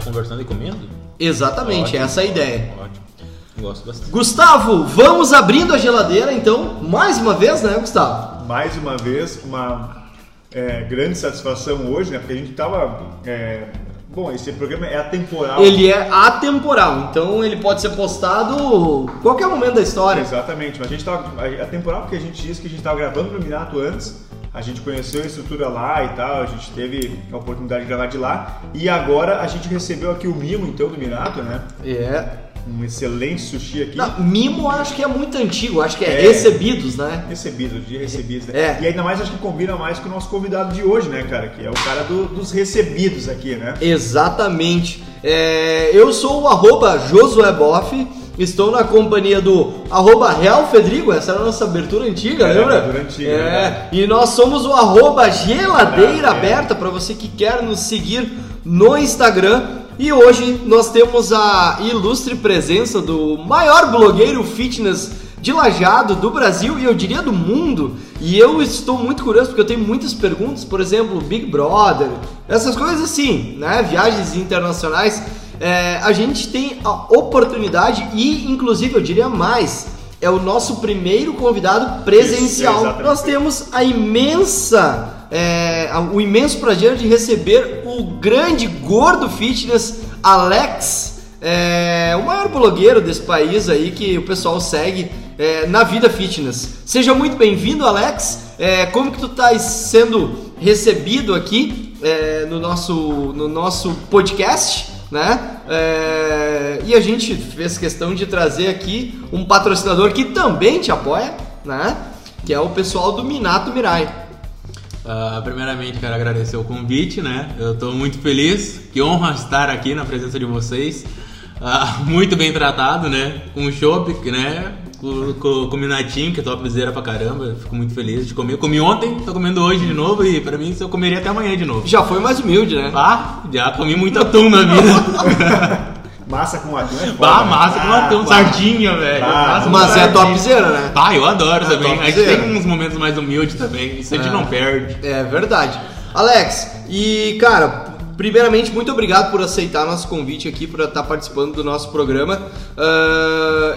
conversando e comendo? Exatamente, Ótimo, essa é a ideia. Ótimo. Gosto bastante. Gustavo, vamos abrindo a geladeira então, mais uma vez, né, Gustavo? Mais uma vez, uma é, grande satisfação hoje, né? Porque a gente tava. é, bom, esse programa é atemporal. Ele é atemporal, então ele pode ser postado qualquer momento da história. Exatamente, mas a gente tava. É atemporal porque a gente disse que a gente tava gravando no Minato antes. A gente conheceu a estrutura lá e tal, a gente teve a oportunidade de gravar de lá. E agora a gente recebeu aqui o mimo então do Minato, né? É. Um excelente sushi aqui. Não, mimo acho que é muito antigo, acho que é, É. recebidos, né? Recebido, de recebidos, né? É. E ainda mais acho que combina mais com o nosso convidado de hoje, né, cara? Que é o cara do- dos recebidos aqui, né? Exatamente. É, eu sou o arroba Josué Boff, estou na companhia do arroba Real Fedrigo, essa era a nossa abertura antiga, É, lembra? abertura antiga, É, né? e nós somos o arroba Geladeira É. Aberta, para você que quer nos seguir no Instagram. E hoje nós temos a ilustre presença do maior blogueiro fitness de lajado do Brasil e eu diria do mundo. E eu estou muito curioso porque eu tenho muitas perguntas, por exemplo, Big Brother, essas coisas assim, né? Viagens internacionais. É, a gente tem a oportunidade e, inclusive, eu diria mais, é o nosso primeiro convidado presencial. exatamente. Nós temos a imensa, é, o imenso prazer de receber o grande gordo fitness Alex, é, o maior blogueiro desse país aí que o pessoal segue é, na vida fitness. Seja muito bem-vindo, Alex. É, como que tu tá sendo recebido aqui é, no nosso no nosso podcast? Né? É, e a gente fez questão de trazer aqui um patrocinador que também te apoia, né? Que é o pessoal do Minato Mirai. Ah, primeiramente, quero agradecer o convite, né? Eu tô muito feliz, que honra estar aqui na presença de vocês. Ah, muito bem tratado, né? Com o chopp, né? Com, com, com o Minatinho, que é topzera pra caramba. Fico muito feliz de comer. Comi ontem, tô comendo hoje de novo e pra mim eu comeria até amanhã de novo. Já foi mais humilde, né? Ah, já comi muito atum na vida. Massa com atum é foda, Bah, né? massa com Ah, atum, pá. sardinha, velho. Ah, Mas é topzera, né? Ah, eu adoro também. A gente tem uns momentos mais humildes também. Isso a gente É. não perde. É verdade. Alex, e cara, primeiramente, muito obrigado por aceitar nosso convite aqui, por estar participando do nosso programa.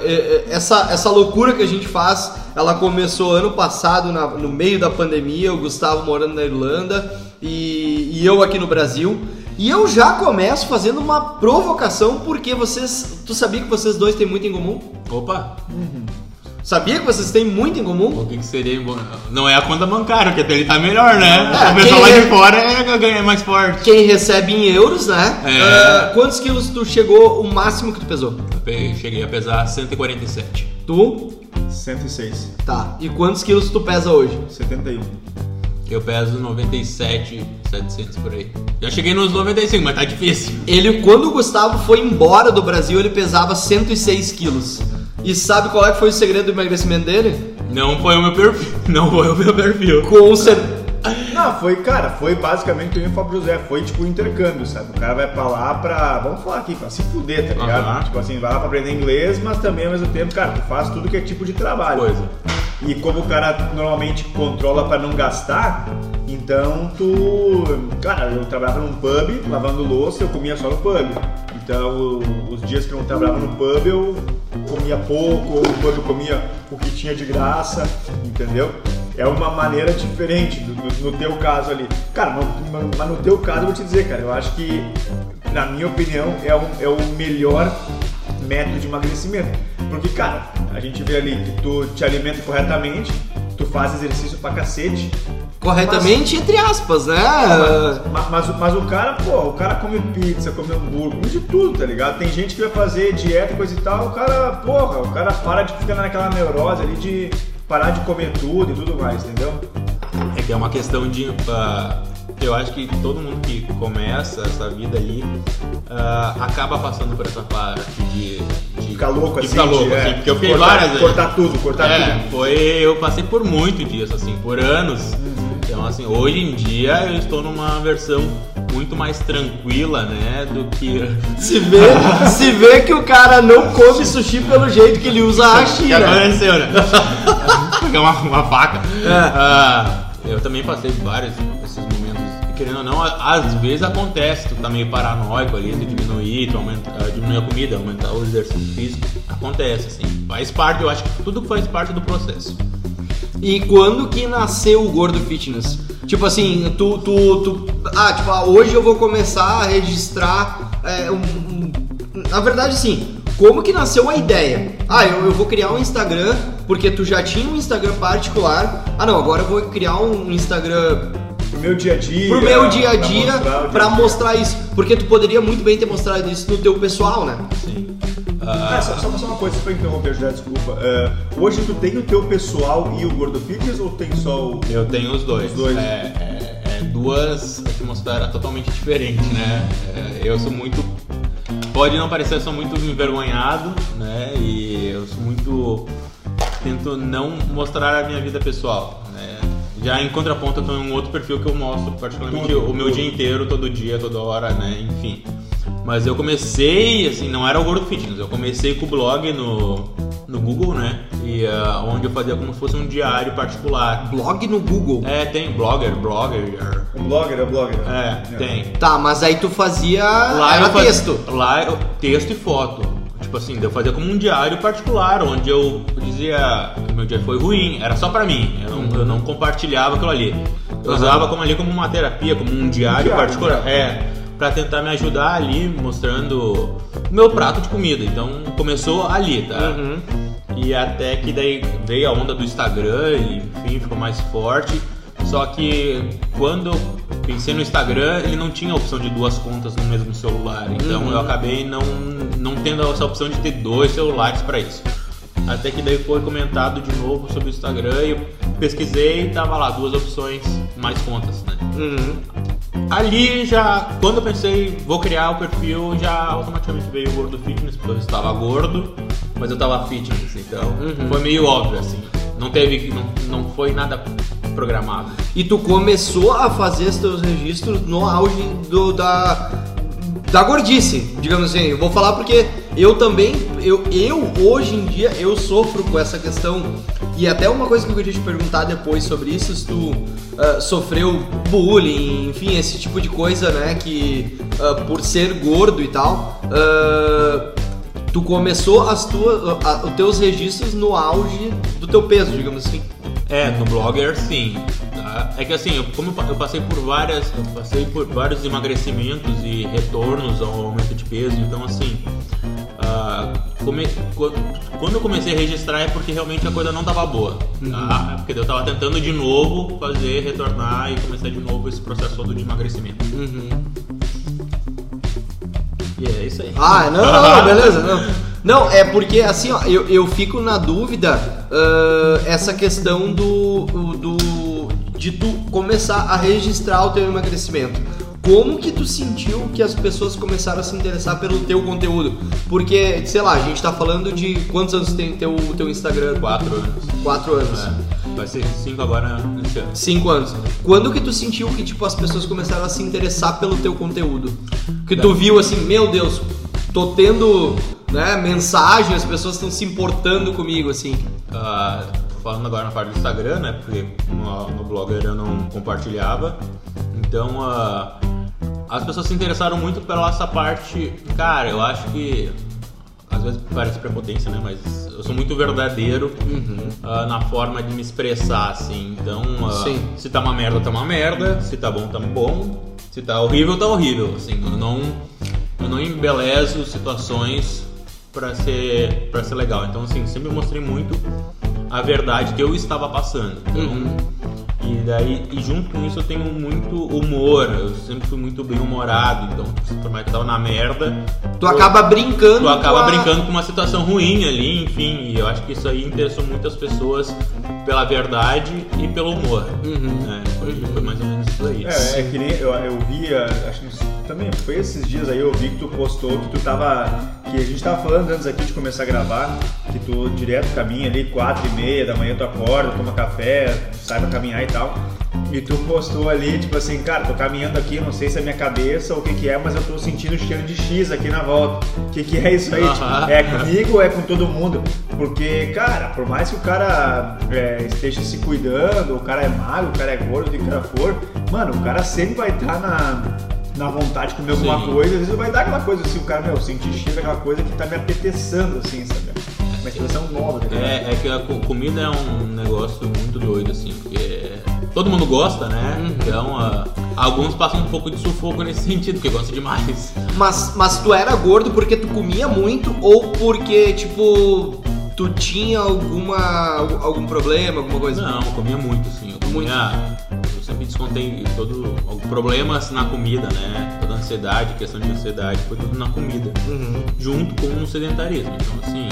É- essa, essa loucura que a gente faz, ela começou ano passado, na- no meio da pandemia, o Gustavo morando na Irlanda e, e eu aqui no Brasil. E eu já começo fazendo uma provocação, porque vocês. Tu sabia que vocês dois têm muito em comum? Opa, Sabia que vocês têm muito em comum? o que, que seria bom? Não é a conta bancária, porque até ele tá melhor, né? É, o pessoal quem lá de fora é ganha mais forte. Quem recebe em euros, né? É. Ah, quantos quilos tu chegou, o máximo que tu pesou? Eu cheguei a pesar 147. Tu? 106, Tá. E quantos quilos tu pesa hoje? 71. Eu peso 97, 700 por aí. Já cheguei nos 95, mas tá difícil. Ele, quando o Gustavo foi embora do Brasil, ele pesava 106 quilos. E sabe qual é que foi o segredo do emagrecimento dele? Não foi o meu perfil. Não foi o meu perfil. Com certeza. Não, foi, cara, foi basicamente o que eu o Fábio José, foi tipo intercâmbio, sabe? O cara vai pra lá pra, vamos falar aqui, pra se fuder, tá ligado? Aham. Tipo assim, vai lá pra aprender inglês, mas também ao mesmo tempo, cara, tu faz tudo que é tipo de trabalho. Coisa. E como o cara normalmente controla pra não gastar, então tu. Cara, eu trabalhava num pub, lavando louça, eu comia só no pub. Então os dias que eu não trabalhava no pub eu comia pouco, ou eu comia o que tinha de graça, entendeu? É uma maneira diferente do- no, no teu caso ali. Cara, mas no teu caso eu vou te dizer, cara, eu acho que, na minha opinião, é o, é o melhor método de emagrecimento. Porque, cara, a gente vê ali que tu te alimenta corretamente, tu faz exercício pra cacete. Corretamente, entre aspas, né? Mas, mas, o- mas o cara, pô, o cara come pizza, come hambúrguer, come de tudo, tá ligado? Tem gente que vai fazer dieta e coisa e tal, o cara, porra, o cara para de ficar naquela neurose ali de parar de comer tudo e tudo mais, entendeu? É que é uma questão de. ah, eu acho que todo mundo que começa essa vida aí ah, acaba passando por essa parte de. de Ficar louco de assim, ficar louco, de, é, assim, porque eu fiquei cortar, várias vezes. cortar tudo, cortar é, tudo. foi. Eu passei por muito disso, assim, por anos. Então, assim, hoje em dia eu estou numa versão muito mais tranquila, né? Do que. Se vê, se vê que o cara não come sushi pelo jeito que ele usa a que China. aconteceu, né? Pegar uma, uma faca. É. Ah, eu também passei vários esses querendo ou não, às vezes acontece, tu tá meio paranoico ali, tu diminuir, tu aumenta, ah, diminuir a comida, aumentar o exercício físico. Acontece, assim. Faz parte, eu acho que tudo faz parte do processo. E quando que nasceu o Gordo Fitness? Tipo assim, tu, tu, tu ah, tipo, ah, hoje eu vou começar a registrar é, um, um- na verdade sim, como que nasceu a ideia? Ah, eu, eu vou criar um Instagram porque tu já tinha um Instagram particular. Ah, não, agora eu vou criar um Instagram meu dia a dia. pro meu dia a dia mostrar pra dia. mostrar isso, porque tu poderia muito bem ter mostrado isso no teu pessoal, né? Sim. Ah, só, só só uma coisa pra interromper, José, desculpa. Ah, hoje tu tem o teu pessoal e o Gordo Fitness ou tem só o. Eu tenho os dois. Os dois. É, é- é duas atmosferas totalmente diferentes, né? É, eu sou muito. Pode não parecer, eu sou muito envergonhado, né? E eu sou muito. Tento não mostrar a minha vida pessoal, né? Já em contraponto, eu tenho um outro perfil que eu mostro, particularmente o meu dia inteiro, todo dia, toda hora, né? Enfim. Mas eu comecei, assim, não era o Gordo Fitness, eu comecei com o blog no, no Google, né? E ah, onde eu fazia como se fosse um diário particular. Blog no Google. É, tem blogger, blogger. Um blogger, é blogger? É, tem. Tá, mas aí tu fazia Lá era eu fazia- texto. Lá eu, texto e foto. Tipo assim, eu fazia como um diário particular, onde eu dizia que meu dia foi ruim, era só pra mim. Eu não, eu não compartilhava aquilo ali. Eu Aham. usava como ali como uma terapia, como um diário diário, particular. É, pra tentar me ajudar ali, mostrando o meu prato de comida. Então começou ali, tá? Uhum. E até que daí veio a onda do Instagram e enfim, ficou mais forte. Só que quando pensei no Instagram, ele não tinha a opção de duas contas no mesmo celular. Então Uhum. eu acabei não, não tendo essa opção de ter dois celulares para isso. Até que daí foi comentado de novo sobre o Instagram e eu pesquisei e tava lá duas opções, mais contas, né? Uhum. Ali já, quando eu pensei, vou criar o perfil, já automaticamente veio o Gordo Fitness, porque eu estava gordo, mas eu estava fitness, então Uhum. foi meio óbvio, assim. Não teve, não, não foi nada programado. E tu começou a fazer os teus registros no auge do, da, da gordice, digamos assim. Eu vou falar porque eu também, eu, eu hoje em dia, eu sofro com essa questão. E até uma coisa que eu queria te perguntar depois sobre isso, se tu ah, sofreu bullying, enfim, esse tipo de coisa, né, que ah, por ser gordo e tal, ah, tu começou as tuas, a- os teus registros no auge do teu peso, digamos assim. É, no Blogger sim. tá? É que assim, eu, como eu pa- eu passei por várias. Passei por vários emagrecimentos e retornos ao aumento de peso, então assim. ah, come- qu- quando eu comecei a registrar é porque realmente a coisa não tava boa. Tá? É Porque eu tava tentando de novo fazer, retornar e começar de novo esse processo todo de emagrecimento. Uhum. E é isso aí. Ah, não, não, beleza, não. Não, é porque assim, ó, eu, eu fico na dúvida ah, essa questão do, do. de tu começar a registrar o teu emagrecimento. Como que tu sentiu que as pessoas começaram a se interessar pelo teu conteúdo? Porque, sei lá, a gente tá falando de quantos anos tem teu, teu Instagram? Quatro anos. Quatro anos. É, vai ser cinco agora nesse ano. Cinco anos. Quando que tu sentiu que tipo as pessoas começaram a se interessar pelo teu conteúdo? Que tu viu assim, meu Deus, tô tendo, né, mensagem, as pessoas estão se importando comigo assim. Tô falando agora na parte do Instagram, né? Porque no, no Blogger eu não compartilhava. Então, ah, as pessoas se interessaram muito pela essa parte. Cara, eu acho que. Às vezes parece prepotência, né? Mas eu sou muito verdadeiro ah, na forma de me expressar, assim. Então, Sim. se tá uma merda, tá uma merda. Se tá bom, tá bom. Se tá horrível, tá horrível. Assim, eu não, eu não embelezo situações pra ser, pra ser legal. Então, assim, sempre mostrei muito a verdade que eu estava passando. Então, E daí, e junto com isso eu tenho muito humor, eu sempre fui muito bem humorado, então por mais que eu tava na merda. Tu eu- acaba brincando. Tu acaba com a- brincando com uma situação ruim ali, enfim, e eu acho que isso aí interessou muitas pessoas pela verdade e pelo humor. Uhum. né? Foi, foi mais ou menos É, é que nem eu, eu vi, ah, acho que também foi esses dias aí, eu vi que tu postou que tu tava. Que a gente tava falando antes aqui de começar a gravar, que tu direto caminha ali, quatro e meia da manhã tu acorda, toma café, sai pra caminhar e tal. E tu postou ali, tipo assim, cara, tô caminhando aqui, não sei se é minha cabeça ou o que que é, mas eu tô sentindo cheiro de X aqui na volta. O que que é isso aí? Tipo, é comigo ou é com todo mundo? Porque, cara, por mais que o cara é, esteja se cuidando, o cara é magro, o cara é gordo, o que o cara for, mano, o cara sempre vai estar na, na vontade de comer alguma Sim. coisa, às vezes vai dar aquela coisa assim, o cara, meu, sentir cheiro daquela coisa que tá me apetecendo, assim, sabe? Uma expressão nova, tá ligado? É, é que a co- comida é um negócio muito doido, assim, porque todo mundo gosta, né? Uhum. Então, ah, alguns passam um pouco de sufoco nesse sentido, porque gostam demais. Mas, mas tu era gordo porque tu comia muito ou porque, tipo, tu tinha alguma, algum problema, alguma coisa? Não, eu comia muito, assim. Eu comia. Eu sempre descontei todo, problemas na comida, né? Toda ansiedade, questão de ansiedade, foi tudo na comida. Uhum. Junto com o sedentarismo. Então, assim,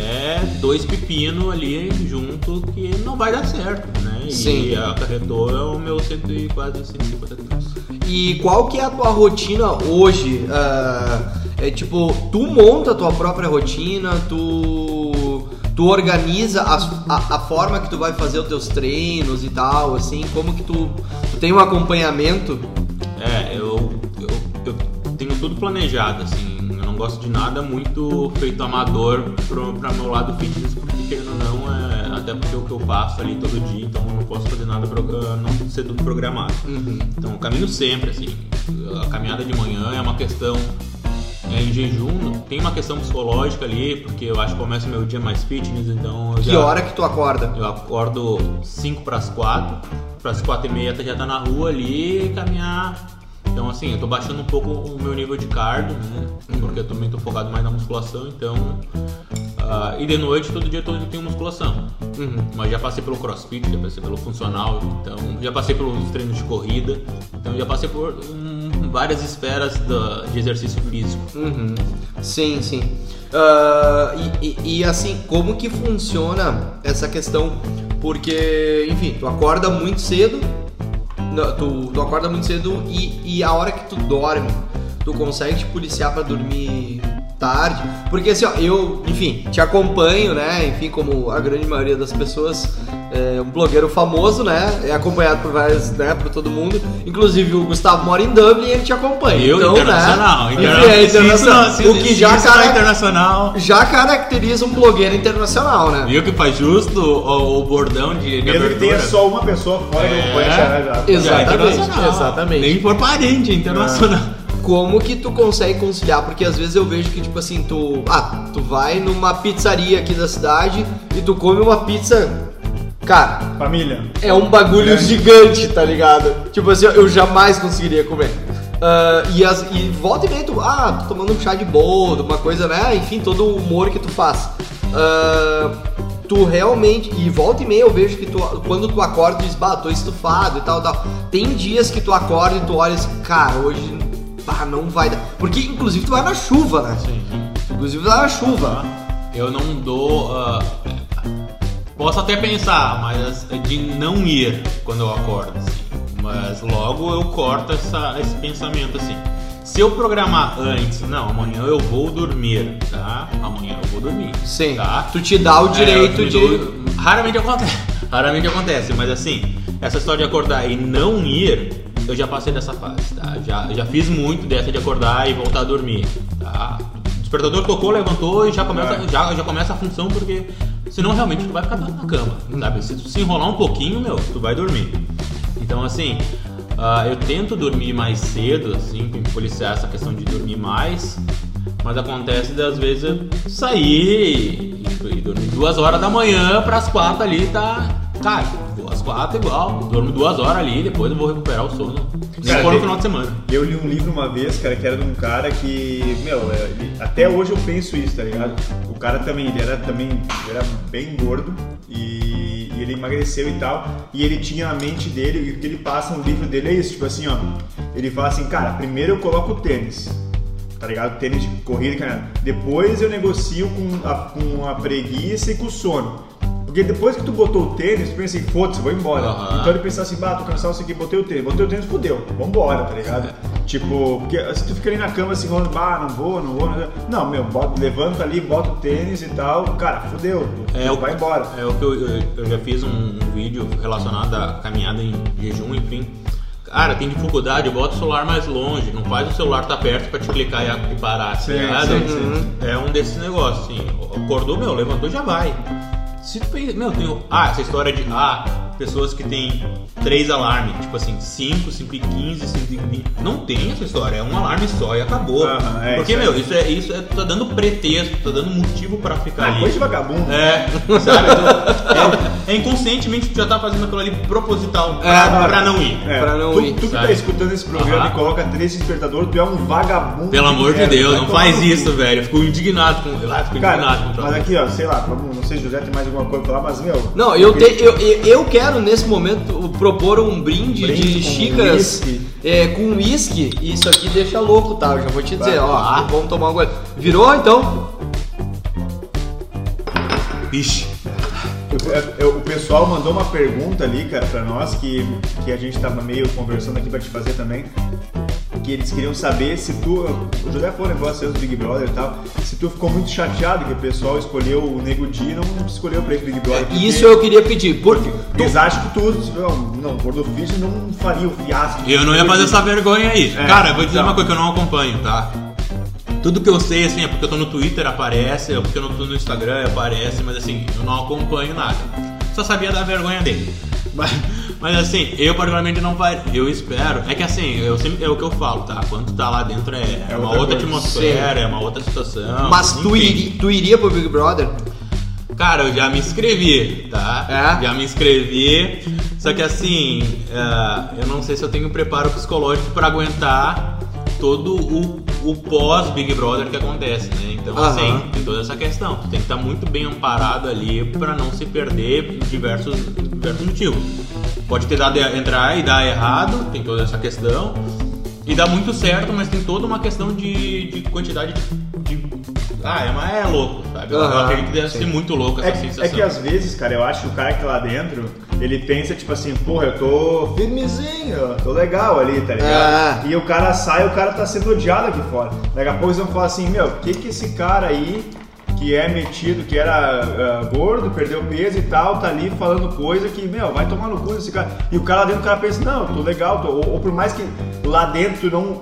é dois pepinos ali junto que não vai dar certo, né? E Sim. acarretou o meu cento e quase 150 quilos. E qual que é a tua rotina hoje? Ah, é tipo, tu monta a tua própria rotina, tu, tu organiza a, a, a forma que tu vai fazer os teus treinos e tal, assim, como que tu, tu tem um acompanhamento? É, eu, eu, eu tenho tudo planejado, assim. Eu não gosto de nada muito feito amador pro, pra meu lado fitness, porque querendo ou não, é, até porque o que eu faço ali todo dia, então eu não posso fazer nada pro, não ser tudo programado. Então eu caminho sempre, assim. A caminhada de manhã é uma questão é, em jejum, tem uma questão psicológica ali, porque eu acho que começa o meu dia mais fitness, então eu Que já- hora que tu acorda? eu acordo 5 para as 4, para as 4 e meia já tá na rua ali caminhar. Então assim, eu tô baixando um pouco o meu nível de cardio, né? Porque eu também tô focado mais na musculação, então. ah, e de noite todo dia tô- eu tenho musculação. Mas já passei pelo crossfit, já passei pelo funcional, então já passei pelos treinos de corrida, então já passei por hum, várias esferas de exercício físico. Uhum. Sim, sim. Ah, e, e- e, assim, como que funciona essa questão? Porque, enfim, tu acorda muito cedo, não, tu, tu acorda muito cedo e, e a hora que tu dorme, tu consegue te policiar pra dormir tarde? Porque assim, ó, eu, enfim, te acompanho, né? Enfim, como a grande maioria das pessoas, é um blogueiro famoso, né? É acompanhado por vários, né? Por todo mundo. Inclusive o Gustavo mora em Dublin e ele te acompanha. Eu, então, internacional. Né? interna- Enfim, é isso internacional. não- se- o que já, isso é cara- internacional. já caracteriza um blogueiro internacional, né? Viu que faz justo o, o bordão de, de Mesmo que tenha só uma pessoa fora É. já, já. Exato. Já é Exatamente, internacional. exatamente. Nem for parente, é internacional. Como que tu consegue conciliar? Porque às vezes eu vejo que, tipo assim, tu. Ah, tu vai numa pizzaria aqui da cidade e tu come uma pizza. Cara, Família. é um bagulho É. gigante, tá ligado? Tipo assim, eu jamais conseguiria comer. Ah, e, as, e volta e meia tu, ah, tô tomando um chá de boldo, uma coisa, né? Enfim, todo o humor que tu faz. Ah, tu realmente, e volta e meia eu vejo que tu, quando tu acorda, tu diz, bah, tô estufado e tal, tal. Tem dias que tu acorda e tu olha assim, cara, hoje, bah, não vai dar. Porque, inclusive, tu vai na chuva, né? Sim. Inclusive, tu vai na chuva. Eu não dou. ah, posso até pensar, mas de não ir quando eu acordo. assim. Mas logo eu corto essa, esse pensamento assim. Se eu programar antes, não, amanhã eu vou dormir, tá? Amanhã eu vou dormir. Sim. Tá? Tu te dá o direito É, de. dou- Raramente acontece. Raramente acontece, mas assim, essa história de acordar e não ir, eu já passei dessa fase, tá? Já, já fiz muito dessa de acordar e voltar a dormir, tá? O despertador tocou, levantou e já começa, É. já, já começa a função, porque senão realmente tu vai ficar na cama, sabe? Se tu se enrolar um pouquinho, meu, tu vai dormir. Então, assim, ah, eu tento dormir mais cedo, assim, policiar essa questão de dormir mais, mas acontece das vezes eu sair e, e dormir duas horas da manhã pras quatro ali, tá. Cara, às quatro igual, durmo duas horas ali, depois eu vou recuperar o sono. Nem Cara, for no final de semana. Eu li um livro uma vez, cara, que era de um cara que, meu, é, até hoje eu penso isso, tá ligado? Cara também, ele era também, ele era bem gordo e, e ele emagreceu e tal, e ele tinha na mente dele, e o que ele passa no livro dele é isso, tipo assim, ó, ele fala assim, cara, primeiro eu coloco o tênis, tá ligado? Tênis de corrida, cara. Depois eu negocio com a, com a preguiça e com o sono. Porque depois que tu botou o tênis, tu pensa assim, foda-se, vou embora. Aham. Então ele pensa assim, bah, tô cansado isso aqui, botei o tênis. Botei o tênis, fudeu, vambora, tá ligado? Tipo, porque se tu fica ali na cama assim, falando, bah, não vou, não vou, não vou. Não, meu, bota, levanta ali, bota o tênis e tal, cara, fudeu, É, o- vai embora. É o que eu, eu- eu já fiz um, um vídeo relacionado à caminhada em jejum, enfim. Cara, tem dificuldade, bota o celular mais longe, não faz o celular tá perto pra te clicar e, parar, tá Sim, ligado? sim, sim. É um desses negócios, assim. Acordou, meu, levantou já vai. Se tu pensa, meu, tem, ah, essa história de, ah, pessoas que tem três alarmes, tipo assim, 5, 5 e 15, 5 e 20. Não tem essa história, é um alarme só e acabou. É, Porque, isso meu, isso é, isso é, tu tá dando pretexto, tu tá dando motivo pra ficar Ah, ali. coisa de vagabundo. É, sabe? Tu- é, é inconscientemente tu já tá fazendo aquilo ali proposital pra, É, pra não ir. É, Pra não tu, ir, tu que sabe? tá escutando esse programa e coloca três despertador, tu é um vagabundo. Pelo amor de Deus, não faz isso, velho. Eu fico indignado com. Eu fico indignado Cara, com o mas aqui, ó, sei lá, vamos- não sei se o José tem mais alguma coisa pra falar, mas meu. Não, eu, te, eu, eu eu quero nesse momento propor um brinde, Brinde de com xícaras whisky. é, com uísque. E isso aqui deixa louco, tá? Eu já vou te dizer, Vai. ó. Ah. Vamos tomar uma coisa. Virou então? Ixi. Eu- eu- o pessoal mandou uma pergunta ali, cara, pra nós, que, que a gente tava meio conversando aqui pra te fazer também. Que eles queriam saber se tu. O José falou um negócio do Big Brother e tal. Se tu ficou muito chateado que o pessoal escolheu o Nego Di e não escolheu pra esse Big Brother. porque Isso eu queria pedir. Por, Eles acham que tu. Não, não, o Gordo Fish não faria o fiasco. Eu não ia fazer essa vergonha aí. É, Cara, eu vou dizer então. uma coisa que eu não acompanho, tá? Tudo que eu sei, assim, é porque eu tô no Twitter, aparece, é porque eu não tô no Instagram, aparece, mas assim, eu não acompanho nada. Só sabia da vergonha dele. Mas, mas assim, eu particularmente não faria. Eu espero. É que assim, eu sempre, é o que eu falo, tá? Quando tu tá lá dentro é, É uma outra atmosfera, é uma outra situação. mas tu, iri, tu iria pro Big Brother? Cara, eu já me inscrevi, tá? É? Já me inscrevi. Só que assim, é, eu não sei se eu tenho preparo psicológico pra aguentar todo o, o pós-Big Brother que acontece, né? Então, Aham. assim, tem toda essa questão. Tu tem que estar muito bem amparado ali pra não se perder por diversos, diversos motivos. Pode ter dado entrar e dar errado, tem toda essa questão. E dá muito certo, mas tem toda uma questão de, de quantidade de, de- Ah, é, mas é louco, sabe? Eu Aham, acredito que deve sim. ser muito louco essa É, sensação. é que às vezes, cara, eu acho que o cara que tá lá dentro, ele pensa tipo assim, porra, eu tô firmezinho, eu tô legal ali, tá ligado? É. E o cara sai, o cara tá sendo odiado aqui fora. Daqui a pouco eles vão falar assim, meu, o que que esse cara aí, que é metido, que era ah, gordo, perdeu peso e tal, tá ali falando coisa que, meu, vai tomar no cu desse cara. E o cara lá dentro, o cara pensa, não, eu tô legal, tô... Ou, ou por mais que lá dentro tu não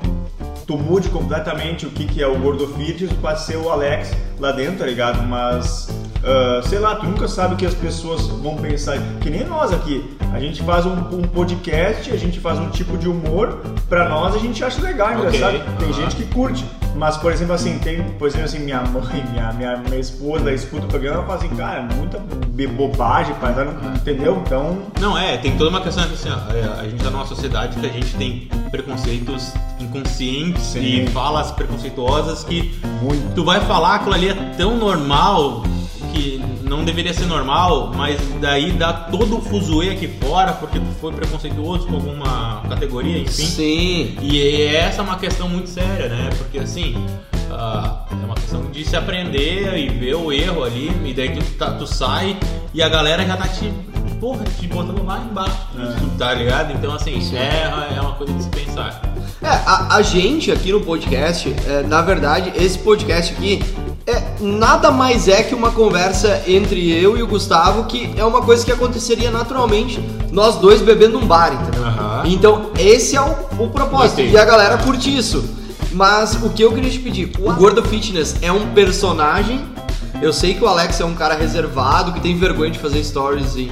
tu mude completamente o que, que é o Gordo Fitness pra ser o Alex lá dentro, tá ligado? Mas, ah, sei lá, tu nunca sabe o que as pessoas vão pensar. Que nem nós aqui. A gente faz um, um podcast, a gente faz um tipo de humor, pra nós a gente acha legal, Ok, engraçado. Tem aham. gente que curte. Mas, por exemplo, assim, tem, por exemplo, assim, minha mãe, minha, minha, minha esposa escuta o programa e fala assim, cara, muita be- bobagem, pai, entendeu? Então, Não, é, tem toda uma questão que assim, ó, é, a gente tá numa sociedade que a gente tem preconceitos inconscientes Sim. e falas preconceituosas que muito. tu vai falar aquilo ali é tão normal que não deveria ser normal, mas daí dá todo o fuzuê aqui fora porque tu foi preconceituoso com alguma categoria, enfim. Sim. E essa é uma questão muito séria, né? Porque assim, ah, é uma questão de se aprender e ver o erro ali, e daí tu, tá- tu sai e a galera já tá te, porra, te botando lá embaixo, tá ligado? Então assim, é, é uma coisa de se pensar. É, a, a gente aqui no podcast, é, na verdade, esse podcast aqui é nada mais é que uma conversa entre eu e o Gustavo, que é uma coisa que aconteceria naturalmente, nós dois bebendo num bar, entendeu? Aham. Então, esse é o, o propósito, Gostei. e a galera curte isso. Mas o que eu queria te pedir, o Gordo Fitness é um personagem. Eu sei que o Alex é um cara reservado, que tem vergonha de fazer stories em,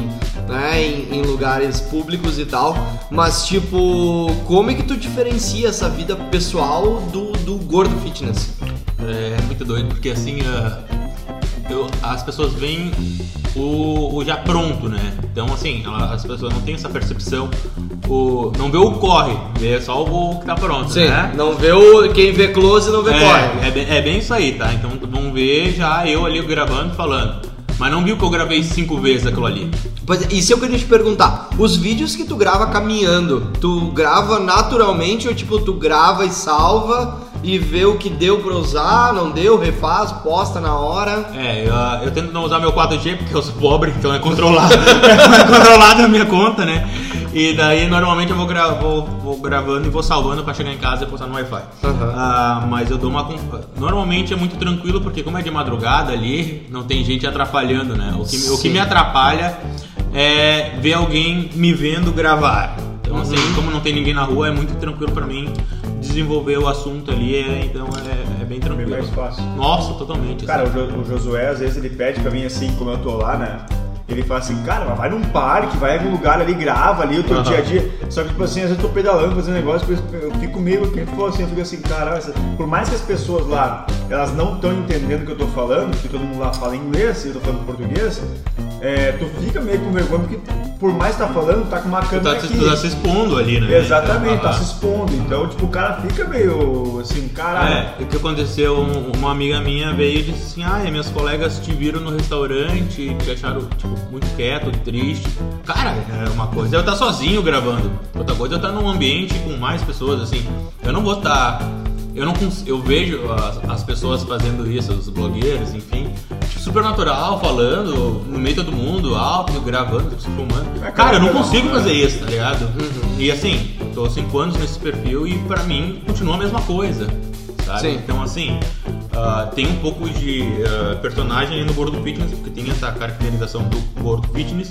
né, em, em lugares públicos e tal. Mas, tipo, como é que tu diferencia essa vida pessoal do, do Gordo Fitness? É muito doido, porque assim, ah, eu- as pessoas veem o, o já pronto, né? Então, assim, ela- as pessoas não têm essa percepção, o, não vê o corre, vê só o que tá pronto, né? não vê o. Quem vê close não vê corre. É, é, bem, é bem isso aí, tá? Então vão ver já eu ali gravando e falando. Mas não viu que eu gravei cinco vezes aquilo ali. Pois é, isso eu queria te perguntar. Os vídeos que tu grava caminhando, tu grava naturalmente ou tipo, tu grava e salva e vê o que deu pra usar, não deu, refaz, posta na hora? É, eu, eu tento não usar meu 4G porque eu sou pobre, então é controlado. é controlado a minha conta, né? E daí normalmente eu vou, gra vou, vou gravando e vou salvando pra chegar em casa e postar no Wi-Fi. Aham. Ah, mas eu dou uma. Normalmente é muito tranquilo porque, como é de madrugada ali, não tem gente atrapalhando, né? O que, o que me atrapalha é ver alguém me vendo gravar. Então, assim, Uhum. como não tem ninguém na rua, é muito tranquilo pra mim desenvolver o assunto ali, é- então é, é bem Bem tranquilo. mais fácil. Nossa, totalmente. Cara, o, assim. Jo- o Josué, às vezes, ele pede pra mim assim, como eu tô lá, né? Ele fala assim, cara, mas vai num parque, vai em algum lugar ali, grava ali o teu Aham. dia a dia. Só que, tipo assim, às vezes eu tô pedalando, fazendo negócio, eu fico meio, que falou assim, eu fico assim, cara, por mais que as pessoas lá, elas não estão entendendo o que eu tô falando, porque todo mundo lá fala inglês e eu tô falando português, é, tu fica meio com vergonha, porque por mais que tá falando, tá com uma Tu câmera tá, se- aqui. tu tá se expondo ali, né? Exatamente, tá ah, se expondo. Então, tipo, o cara fica meio assim, cara. É, o que aconteceu, um- uma amiga minha veio e disse assim, ah, minhas colegas te viram no restaurante, te acharam, tipo, muito quieto, triste. Cara, é uma coisa é eu estar sozinho gravando, outra coisa é eu estar num ambiente com mais pessoas, assim. Eu não vou estar... Eu não eu vejo as, as pessoas fazendo isso, os blogueiros, enfim, tipo, super natural, falando no meio de todo mundo, alto, gravando, se filmando. É, Cara, eu não cara, consigo né? fazer isso, tá ligado? E assim, tô cinco anos nesse perfil e pra mim continua a mesma coisa, sabe? Sim. Então assim, ah, tem um pouco de ah, personagem aí no Gordo Fitness, porque tem essa caracterização do Gordo Fitness.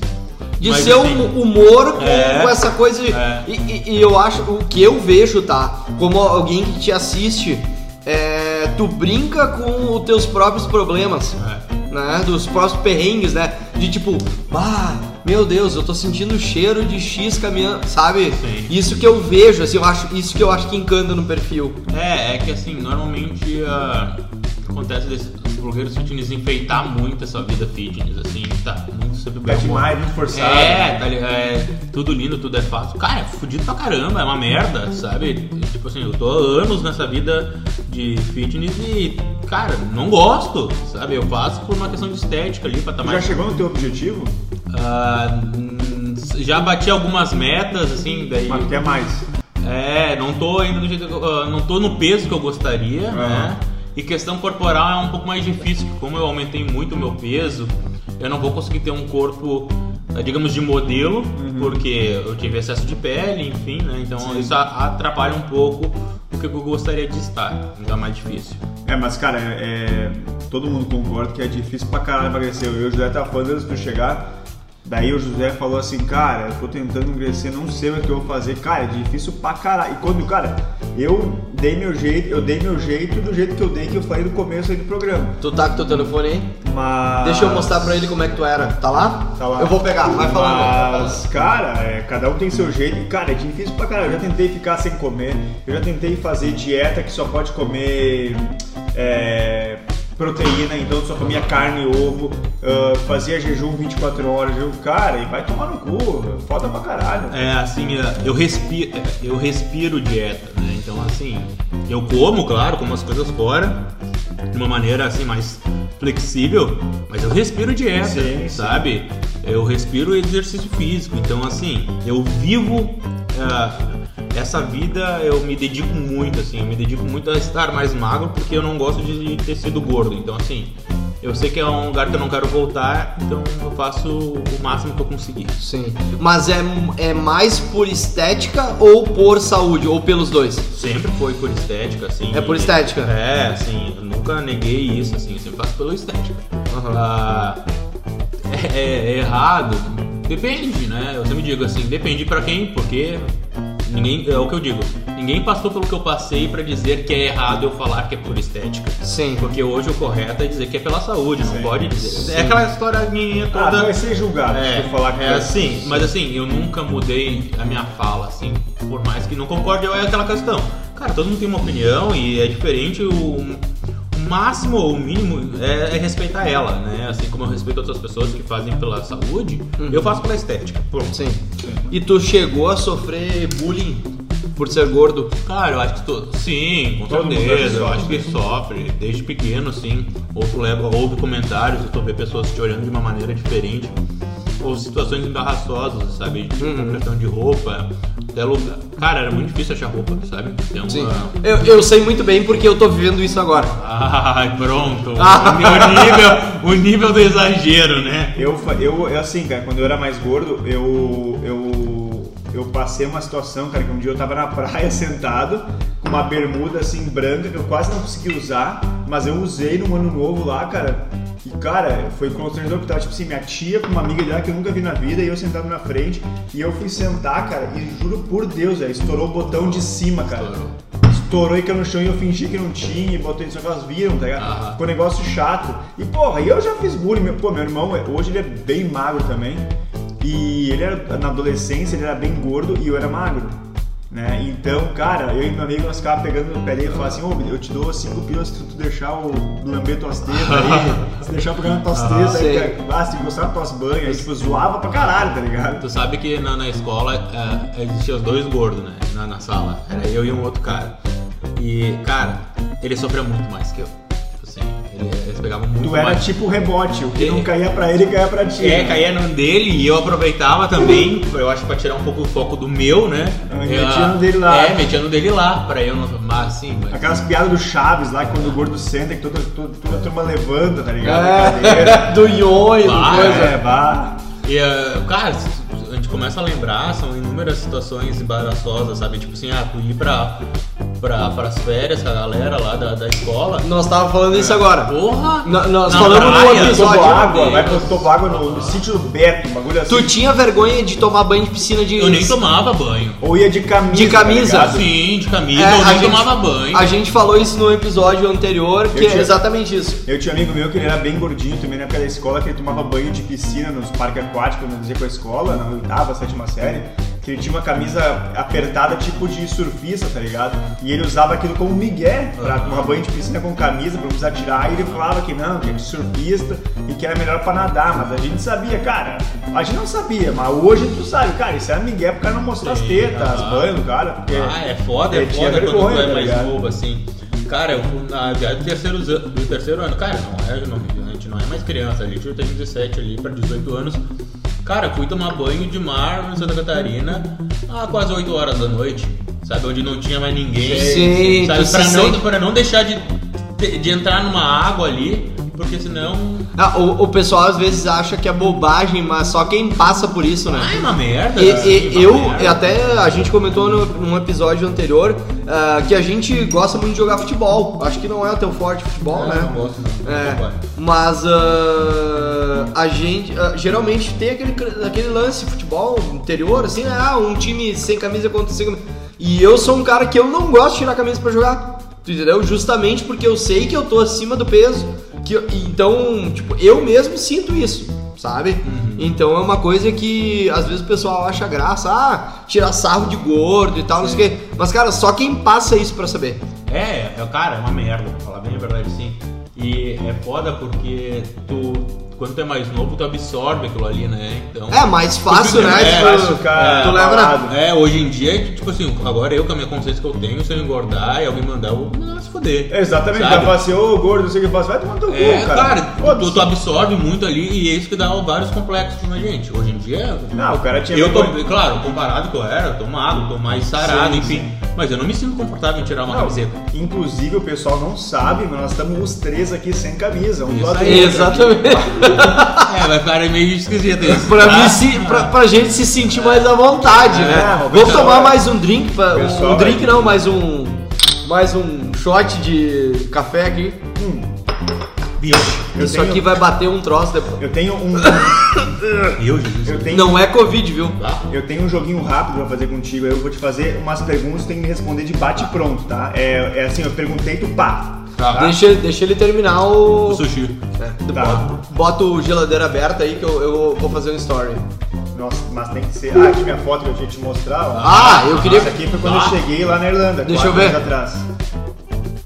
De mas, ser assim, um humor com, É. com essa coisa. de- É. E, e- e eu acho, o que eu vejo, tá? Como alguém que te assiste, é, tu brinca com os teus próprios problemas, É. né? Dos próprios perrengues, né? De tipo, ah, meu Deus, eu tô sentindo o cheiro de X caminhando, sabe? Sim. Isso que eu vejo, assim, eu acho, isso que eu acho que encanta no perfil. É, é que assim, normalmente ah, acontece desses blogueiros fitness enfeitar muito essa vida fitness, assim, tá muito sempre É bom. demais, muito forçado. É, tá, li- é, tudo lindo, tudo é fácil. Cara, é fudido pra caramba, é uma merda, sabe? Tipo assim, eu tô há anos nessa vida de fitness e, cara, não gosto, sabe? Eu faço por uma questão de estética ali, pra estar Tu já mais. chegou no teu objetivo? Ah, já bati algumas metas, assim, daí. Mas quer mais. É, não tô ainda do jeito que eu, ah, não tô no peso que eu gostaria, né? E questão corporal é um pouco mais difícil, porque como eu aumentei muito o meu peso, eu não vou conseguir ter um corpo, ah, digamos, de modelo, porque eu tive excesso de pele, enfim, né? Então isso a- atrapalha um pouco o que eu gostaria de estar, então é mais difícil. É, mas cara, é, é- todo mundo concorda que é difícil pra caralho emagrecer. Eu e o José tava falando antes de tu chegar. Daí o José falou assim, cara, eu tô tentando emagrecer, não sei o que eu vou fazer. Cara, é difícil pra caralho. E quando, cara, eu dei meu jeito, eu dei meu jeito do jeito que eu dei, que eu falei no começo aí do programa. Tu tá com teu telefone aí? Mas. Deixa eu mostrar pra ele como é que tu era. Tá lá? Tá lá. Eu vou pegar, vai falando. Mas, cara, é, cada um tem seu jeito. E, cara, é difícil pra caralho. Eu já tentei ficar sem comer. Eu já tentei fazer dieta que só pode comer é, proteína, então só comia carne e ovo. ah, fazia jejum 24 horas. Eu, cara, e vai tomar no cu. Foda pra caralho. É, assim, é, eu respiro, eu respiro dieta, né? Então, assim, eu como, claro, como as coisas fora, de uma maneira, assim, mais flexível, mas eu respiro dieta, Sim, sim. sabe? Eu respiro exercício físico, então, assim, eu vivo é, essa vida, eu me dedico muito, assim, eu me dedico muito a estar mais magro, porque eu não gosto de ter sido gordo, então, assim... Eu sei que é um lugar que eu não quero voltar, então eu faço o máximo que eu conseguir. Sim. Mas é, é mais por estética ou por saúde? Ou pelos dois? Sempre foi por estética, assim. É por estética? É, assim, eu nunca neguei isso, assim, eu sempre faço pela estética. Aham. Ah, é, é errado, depende, né? Eu sempre digo assim, depende pra quem, porque ninguém, é o que eu digo, ninguém passou pelo que eu passei pra dizer que é errado eu falar que é por estética. Sim. Porque hoje o correto é dizer que é pela saúde, não pode dizer. Sim. É aquela história minha Ah, toda. tu vai ser julgado É, se tu falar que é assim, mas assim, eu nunca mudei a minha fala, assim, por mais que não concorde, é aquela questão. Cara, todo mundo tem uma opinião e é diferente, o máximo ou o mínimo é, é respeitar ela, né? Assim como eu respeito outras pessoas que fazem pela saúde, eu faço pela estética. Pronto. Sim. E tu chegou a sofrer bullying por ser gordo? Cara, eu acho que to... sim, com Todo certeza. Eu acho que sofre desde pequeno, sim. Ou tu leva, ouve comentários, ou tu vê pessoas te olhando de uma maneira diferente. Ou situações embaraçosas, sabe? Tipo, Uhum. questão de roupa, até lugar. Cara, era muito difícil achar roupa, sabe? Então, Sim. ah, Eu, eu sei muito bem porque eu tô vivendo isso agora. Ai, pronto. Ah. O, nível, o nível do exagero, né? Eu, eu, assim, cara, quando eu era mais gordo, eu, eu, eu passei uma situação, cara, que um dia eu tava na praia sentado, com uma bermuda assim branca, que eu quase não consegui usar, mas eu usei no ano novo lá, cara. Cara, foi constrangedor, porque tava, tipo assim, minha tia com uma amiga dela que eu nunca vi na vida, e eu sentado na frente, e eu fui sentar, cara, e juro por Deus, velho, estourou o botão de cima, cara. Estourou. estourou e caiu no chão e eu fingi que não tinha, e botei isso, elas viram, tá ligado? Ficou um negócio chato. E porra, e eu já fiz bullying, meu, pô, meu irmão, hoje ele é bem magro também. E ele era, na adolescência, ele era bem gordo e eu era magro. Né? Então, cara, eu e meu amigo nós ficava pegando no pé dele e falava assim, ô, eu te dou cinco pilas se tu deixar o lamber tuas tetas aí, se deixar pegando tuas tetas aí, cara, ah, se gostar das tuas banhas, aí, tipo, zoava pra caralho, tá ligado? Tu sabe que na, na escola é, existiam os dois gordos, né? Na, na sala. Era eu e um outro cara. E, cara, ele sofria muito mais que eu. Ele- eles pegavam muito Tu era mais. tipo rebote, o que É. não caía pra ele caía pra ti. É, né? caía no dele e eu aproveitava também, eu acho pra tirar um pouco o foco do meu, né? Ah, Eu- metia no dele lá. É, metia no dele lá, pra eu não. Mas assim, mas. Aquelas piadas do Chaves lá, quando o gordo senta, que toda, toda, toda a turma levanta, tá ligado? É, do Nhonho, do Ah, coisa. É, bah. E, eh, cara, a começa a lembrar, são inúmeras situações embaraçosas, sabe? Tipo assim, ah, tu ir pra, pra, pras férias com a galera lá da, da escola. Nós tava falando isso agora. Porra! No- nós Na falamos no praia, episódio- Topo Só água, de- vai pro no, no sítio do Beto, um bagulho assim. Tu tinha vergonha de tomar banho de piscina de. Eu nem tomava banho. Ou ia de camisa. De camisa? tá? Sim, de camisa, É, eu a nem gente- tomava banho. A gente falou isso no episódio anterior, que é tinha- exatamente isso. Eu tinha um amigo meu que ele era bem gordinho também na época da escola, que ele tomava banho de piscina nos parques aquáticos, quando eu ia com a escola, na oitava, sétima série, que ele tinha uma camisa apertada tipo de surfista, tá ligado? E ele usava aquilo como migué pra tomar banho de piscina com camisa, pra não precisar tirar, e ele falava que não, que é de surfista e que era melhor pra nadar, mas a gente sabia, cara, a gente não sabia, mas hoje tu sabe, cara, isso é migué pro cara não mostrar as tetas, as banhas do cara, porque... Ah, é foda, é foda quando tu é tá mais ligado? novo, assim. Cara, eu na viagem do terceiro, do terceiro ano. Cara, não é, não, não é mais criança, a gente já tem 17 ali pra 18 anos. Cara, fui tomar banho de mar em Santa Catarina a quase 8 horas da noite. Sabe, onde não tinha mais ninguém. Sim, sabe, pra não, pra não deixar de, de entrar numa água ali, porque senão. Ah, o, o pessoal às vezes acha que é bobagem, mas só quem passa por isso, né? Ai, uma merda. E, e uma eu, merda. e até a gente comentou no, num episódio anterior ah, que a gente gosta muito de jogar futebol. Acho que não é o teu forte futebol, É, né? não gosto, não. É, Não mas ah, a gente ah, geralmente tem aquele, aquele lance futebol interior, assim, né? Ah, um time sem camisa contra sem camisa. E eu sou um cara que eu não gosto de tirar camisa pra jogar. Tu entendeu? Justamente porque eu sei que eu tô acima do peso. Que eu- então, tipo, eu mesmo sinto isso, sabe? Então é uma coisa que às vezes o pessoal acha graça, ah, tirar sarro de gordo e tal, não sei o quê. Mas, cara, só quem passa isso pra saber. É, é, cara, é uma merda, pra falar bem a verdade sim. E é foda porque tu, quando tu é mais novo, tu absorve aquilo ali, né? Então. É mais fácil, Tu né? fica- Tipo, é, fácil, cara, tu leva. É, hoje em dia, tipo assim, agora eu com a minha consciência que eu tenho, se eu engordar e alguém mandar, eu vou se foder. Exatamente, Sabe? vai falar assim, ô gordo, não sei o que eu faço, vai tomar teu É, cu, cara, cara. tu, tu absorve muito ali e é isso que dá vários complexos na gente. Hoje em dia. Não, o cara tinha Eu tô, vergonha. claro, comparado com eu era, eu tô magro, tô mais sarado, Sim, enfim. sim. Mas eu não me sinto confortável em tirar uma Não, camiseta. Inclusive o pessoal não sabe, mas nós estamos os três aqui sem camisa, um Isso lado. Exatamente. É, vai ficar meio esquisito isso. pra, tá? mim se, pra, pra gente se sentir mais à vontade, É, né? Vamos pessoal tomar mais um drink, um, pessoal um drink vai- não, mais um mais um shot de café aqui. Bicho. Eu Isso tenho- aqui vai bater um troço depois. Eu tenho um. Eu, Jesus. eu tenho, Não é Covid, viu? Tá? eu tenho um joguinho rápido pra fazer contigo. aí Eu vou te fazer umas perguntas, tu tem que me responder de bate e pronto, tá? É, é assim, eu perguntei, tu pá. Tá. Deixa, deixa ele terminar o. O sushi. É, Tá. bota, o geladeira aberta aí que eu, eu vou fazer um story. Nossa, mas tem que ser. Ah, aqui minha foto que eu tinha te mostrar. Ó. Ah, eu queria. Essa aqui foi quando Ah. eu cheguei lá na Irlanda. Deixa eu ver. anos atrás.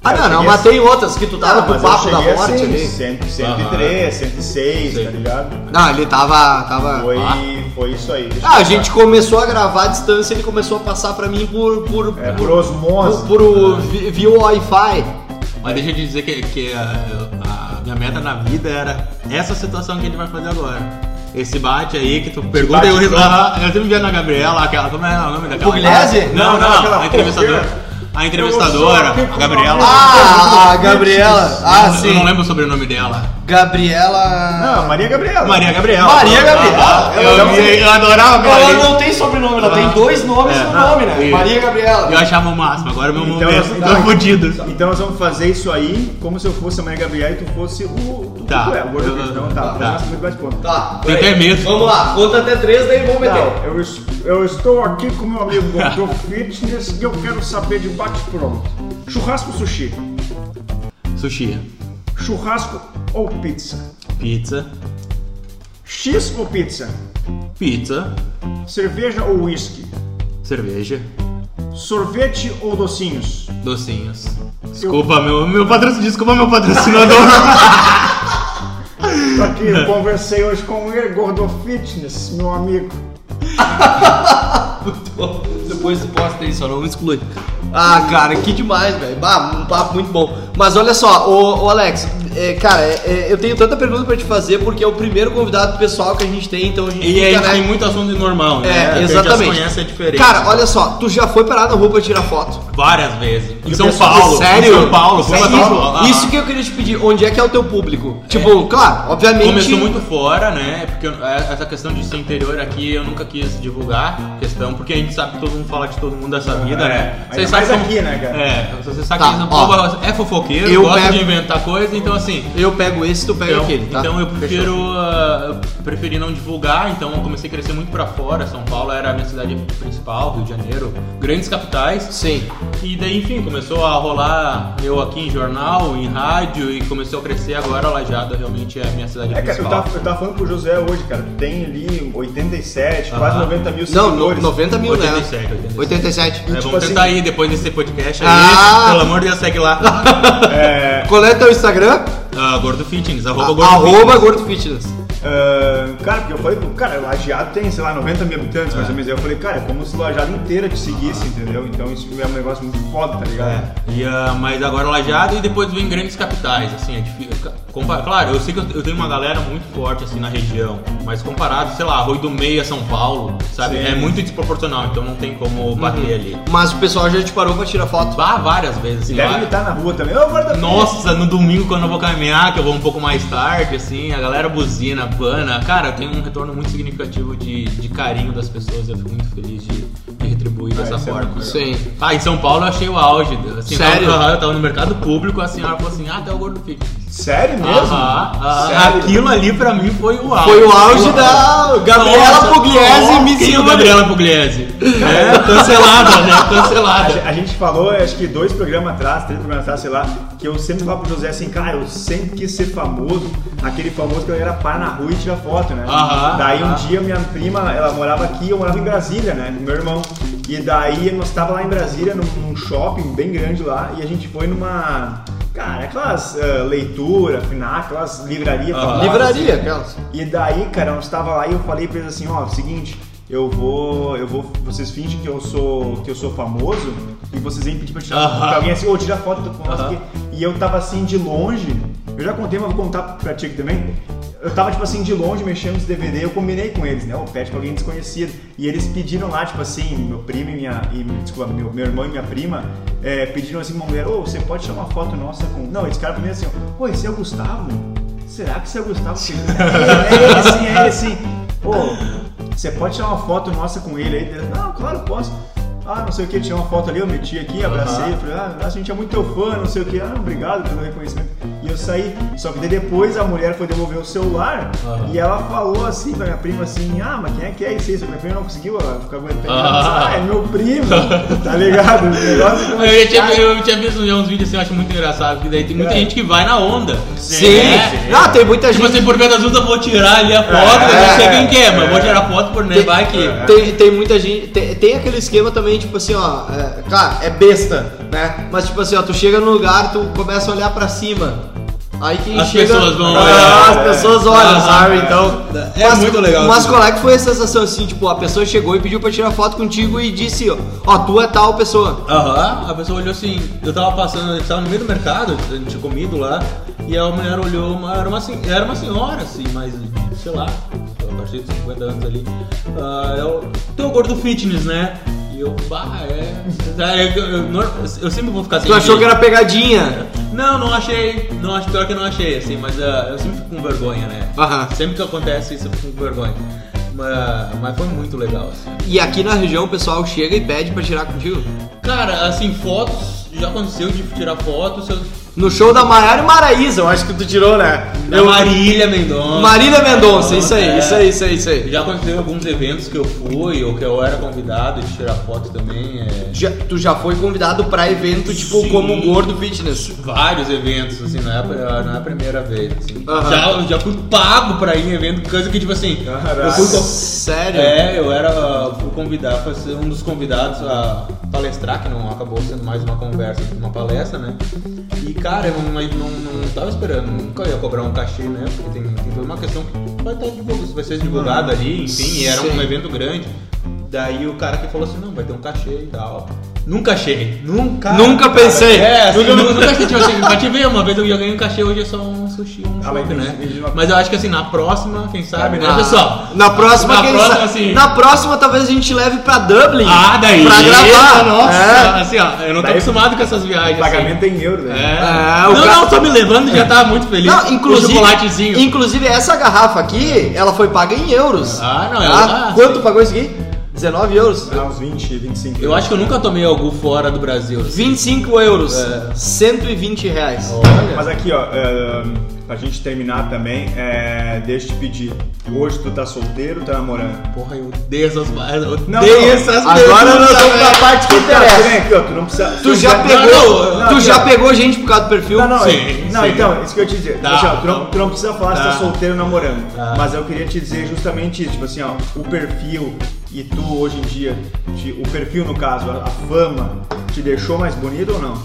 Ah, não, não, mas tem outras que tu tava Ah, pro papo da morte assim, ali. 100, 103, 106, Sei. tá ligado? Não, ele tava. tava... Foi, Ah. foi isso aí. Ah, a gente começou a gravar à distância ele começou a passar pra mim por. por, É, por, por osmose. por, por vi- via Wi-Fi. Mas deixa eu te dizer que, que a, a minha meta na vida era essa situação que a gente vai fazer agora. Esse bate aí que tu pergunta e eu respondo. Eu sempre via na Gabriela, aquela. Como é o nome daquela? Pugliese? Não, Não, não, aquela a entrevistadora. A entrevistadora, a Gabriela. Ah, a Gabriela. Ah, eu, eu sim. não lembro o sobrenome dela. Gabriela. Não, Maria Gabriela. Maria Gabriela. Maria Gabriela. Ah, Ela eu, eu, tem- eu adorava Ela não tem sobrenome, ela tem Ah. dois nomes É, no não, nome, né? isso. Maria Gabriela. Eu achava o máximo, agora é meu Então, momento. nós- Tô fudido. Então nós vamos fazer isso aí como se eu fosse a Maria Gabriela e tu fosse o. o Tá. Tu é, o gordo Eu-. Então tá, tá. tá. muito mais ponto. Tá. Tem até medo. Vamos lá, conta até três, daí vamos meter. Não, eu, eu estou aqui com meu amigo do Fitness e eu quero saber de bate-pronto. Churrasco ou sushi? Sushi. Churrasco ou pizza? Pizza. X ou pizza? Pizza. Cerveja ou whisky? Cerveja. Sorvete ou docinhos? Docinhos. Desculpa, meu, meu patrocínio. Desculpa, meu patrocinador. Tô aqui, eu conversei hoje com ele, Gordo Fitness, meu amigo. Depois posta aí, só não exclui. Ah, cara, que demais, velho. Um papo muito bom. Mas olha só, ô, ô Alex, é, cara, é, é, eu tenho tanta pergunta pra te fazer porque é o primeiro convidado pessoal que a gente tem, então a gente e a fica, gente né? tem muito assunto normal, né? É, A exatamente. conhece, é diferente. Cara, olha só, tu já foi parar na rua pra tirar foto? Várias vezes. Em São Paulo. Sério? Em São Paulo. Sério? São Paulo. Ah. Isso que eu queria te pedir, onde é que é o teu público? Tipo, claro, obviamente. Começou muito fora, né? Porque é- essa questão de ser interior aqui eu nunca quis divulgar. Questão, porque a gente sabe que todo mundo fala de todo mundo dessa vida, É, né? ainda sabem aqui, né, cara? É, você sabe Tá, que São ó. Paulo é fofoqueiro, Eu gosta pego- de inventar coisa, então assim. Eu pego esse, tu pega Então, aquele, tá? então eu prefiro ah, eu preferi não divulgar, então eu comecei a crescer muito pra fora. São Paulo era a minha cidade principal, Rio de Janeiro, grandes capitais. Sim. E daí, enfim, começou a rolar eu aqui em jornal, em rádio e começou a crescer agora a Lajada realmente é a minha cidade É, cara, eu principal. tava, eu tava falando pro José hoje, cara, tem ali 87, quase Aham. 90 mil Não, no, seguidores. 90 mil, 87, né? 87. 87. É, tipo vamos assim- tentar aí depois desse podcast aí. Ah! Pelo amor de Deus, segue lá. É, Qual é teu Instagram? Ah, Gordo Fitness, arroba Gordo Arroba Fitness. Gordo Fitness. Ah, cara, porque eu falei, cara, Lajeado tem, sei lá, 90 mil habitantes, mais ou menos. Aí eu falei, cara, é como se o Lajeado inteira te seguisse, entendeu? Então isso é um negócio muito foda, tá ligado? É, e, ah, mas agora Lajado e depois vem grandes capitais, assim, é difícil. Claro, eu sei que eu, tenho uma galera muito forte assim na região, mas comparado, sei lá, Arroio do Meia, São Paulo, sabe? Sim. É muito desproporcional, então não tem como bater ali. Mas o pessoal já te parou pra tirar foto. Vá várias vezes, E assim, deve várias- gritar na rua também. Ô, Nossa, no domingo quando eu vou caminhar, que eu vou um pouco mais tarde, assim, a galera buzina, Cara, tem um retorno muito significativo de, de carinho das pessoas, eu fico muito feliz de, de retribuir dessa isso é forma. Sim. Ah, em São Paulo eu achei o auge. Assim, Sério? Eu tava, eu tava no mercado público, a senhora falou assim, ah, até o gordo fit. Sério mesmo? Aham, aham. Sério? Aquilo ali pra mim foi o auge. Foi o auge da Gabriela Pugliese me quem é. Gabriela Pugliese? É, cancelada, né? A, Cancelada. ge- a gente falou, acho que dois programas atrás, três programas atrás, sei lá, que eu sempre falava pro José assim, cara, eu sempre quis ser famoso, aquele famoso que a galera para na rua e tira foto, né? Aham, daí um aham. dia minha prima, ela morava aqui, eu morava em Brasília, né? Com meu irmão. E daí nós tava lá em Brasília, num, num shopping bem grande lá, e a gente foi numa. Cara, aquelas ah, leitura, FNAC, aquelas livrarias Aham. famosas, Livraria, aquelas. E daí, cara, nós tava lá e eu falei pra eles assim, ó, seguinte, eu vou, eu vou, vocês fingem que eu sou, que eu sou famoso e vocês vêm pedir pra tirar. Aham. Porque Alguém assim, ô, tira foto do famoso Aham. aqui. E eu tava assim de longe, eu já contei, mas vou contar pra ti aqui também. Eu tava, tipo assim, de longe, mexendo nos DVD, eu combinei com eles, né? Eu pede pra alguém desconhecido. E eles pediram lá, tipo assim, meu primo e minha. E, desculpa, meu, meu irmão e minha prima, é, pediram assim pra uma mulher, ô, você pode tirar uma foto nossa com. Não, eles ficaram primeiro assim, pô, esse é o Gustavo? Será que esse é o Gustavo? é, é ele sim, é ele sim. Pô, você pode tirar uma foto nossa com ele aí? Ele, Não, claro, posso. Ah, não sei o que, tinha uma foto ali, eu meti aqui, abracei, falei, ah, a gente é muito teu fã, não sei o que, ah, obrigado pelo reconhecimento. E eu saí, só que daí depois a mulher foi devolver o celular Aham. e ela falou assim pra minha prima assim, ah, mas quem é que é isso que Minha prima não conseguiu ela ficar aguentando. Disse, Ah, é meu primo, tá ligado? O negócio que Eu tinha, eu tinha visto uns vídeos assim, eu acho muito engraçado, porque daí tem muita É. gente que vai na onda. Sim. É. Ah, tem muita Tipo gente. assim, por ver das eu vou tirar ali a foto, É, eu não sei é, quem que é, mas é. vou tirar foto por né, Tem- vai que. Tem, tem muita gente. Tem, tem aquele esquema também, tipo assim, ó. É, claro, é besta, né? Mas tipo assim, ó, tu chega no lugar, tu começa a olhar pra cima. Aí quem As chega. pessoas vão Ah, olhar. As pessoas olham, Ah, sabe? Então. É muito legal Mas isso. qual é que foi a sensação assim? Tipo, a pessoa chegou e pediu pra tirar foto contigo e disse, ó, ó, tu é tal pessoa. Aham, a pessoa olhou assim, eu tava passando, a gente tava no meio do mercado, a gente tinha comido lá, e a mulher olhou, uma- era, uma, era uma senhora, assim, mas, sei lá, a partir de 50 anos ali. Ah, eu, teu gordo fitness, né? E eu, bah, é. é, eu, eu- eu- eu sempre vou ficar sem Tu achou que era pegadinha. Não, não achei. Não acho pior que eu não achei, assim, mas ah, eu sempre fico com vergonha, né? Aham. Sempre que acontece isso, eu fico com vergonha. Mas, mas foi muito legal, assim. E aqui na região o pessoal chega e pede pra tirar contigo. Cara, assim, fotos, já aconteceu de tirar fotos, eu No show da Maiara e Maraísa, eu acho que tu tirou, né? Da Eu- Marília Mendonça. Marília Mendonça, isso aí, É. isso aí, isso aí, isso aí. Já aconteceu alguns eventos que eu fui, ou que eu era convidado de tirar foto também. É... Já- tu já foi convidado pra evento, tipo, Sim. como Gordo Fitness. Vários eventos, assim, não é, a, não é a primeira vez. Assim. Aham. Já, já fui pago pra ir em evento, coisa que, tipo assim, Caraca. eu fui Sério? É, eu era fui convidado, ser um dos convidados a palestrar, que não acabou sendo mais uma conversa, uma palestra, né? E cara, eu não, não, não tava esperando, nunca ia cobrar um cachê, né? Porque tem, tem toda uma questão que vai, estar divulgado, vai ser divulgado ali, enfim, e era Sim. um evento grande. Daí o cara que falou assim, não, vai ter um cachê e tal. Nunca achei, nunca. Nunca pensei. É, assim, nunca, nunca achei, tipo assim, uma vez eu já ganhei um cachê, hoje é só um sushi, um Ah, né? uma- Mas eu acho que assim, na próxima, quem sabe, né, Ah, pessoal? Na próxima, Na quem próxima, sabe- assim. Na próxima, talvez a gente leve pra Dublin. Ah, daí. Pra gravar. Nossa, É. assim, ó, eu não tô Daí- acostumado com essas viagens. Pagamento assim. em euro, né? É. É, o não, ca- não, tô me levando e já tá muito feliz. Não, inclusive, O chocolatezinho. inclusive essa garrafa aqui, ela foi paga em euros. Ah, não, é- Tá? ah, Quanto sim. pagou isso aqui? 19 euros. Dá uns 20, 25 Eu acho que eu nunca tomei algo fora do Brasil. assim. 25 euros. É. 120 reais. Olha. Mas aqui, ó, é, pra gente terminar também, é, deixa eu te pedir. Hoje tu tá solteiro ou tá namorando? Porra, eu odeio essas. Eu Não, odeio não, essas Agora nós vamos pra velho. parte que Tá, interessa. vem aqui, ó, tu não precisa. Tu já não, pegou, não, não, tu já pegou gente por causa do perfil? Não, não, Sim, não sim. então, isso que eu ia te dizer. Tá, ó, tu, não, então. tu não precisa falar se Tá. tá solteiro ou namorando. Tá. Mas eu queria te dizer justamente isso, tipo assim, ó, o perfil e tu hoje em dia, te- o perfil no caso, a, a fama, te deixou mais bonito ou não?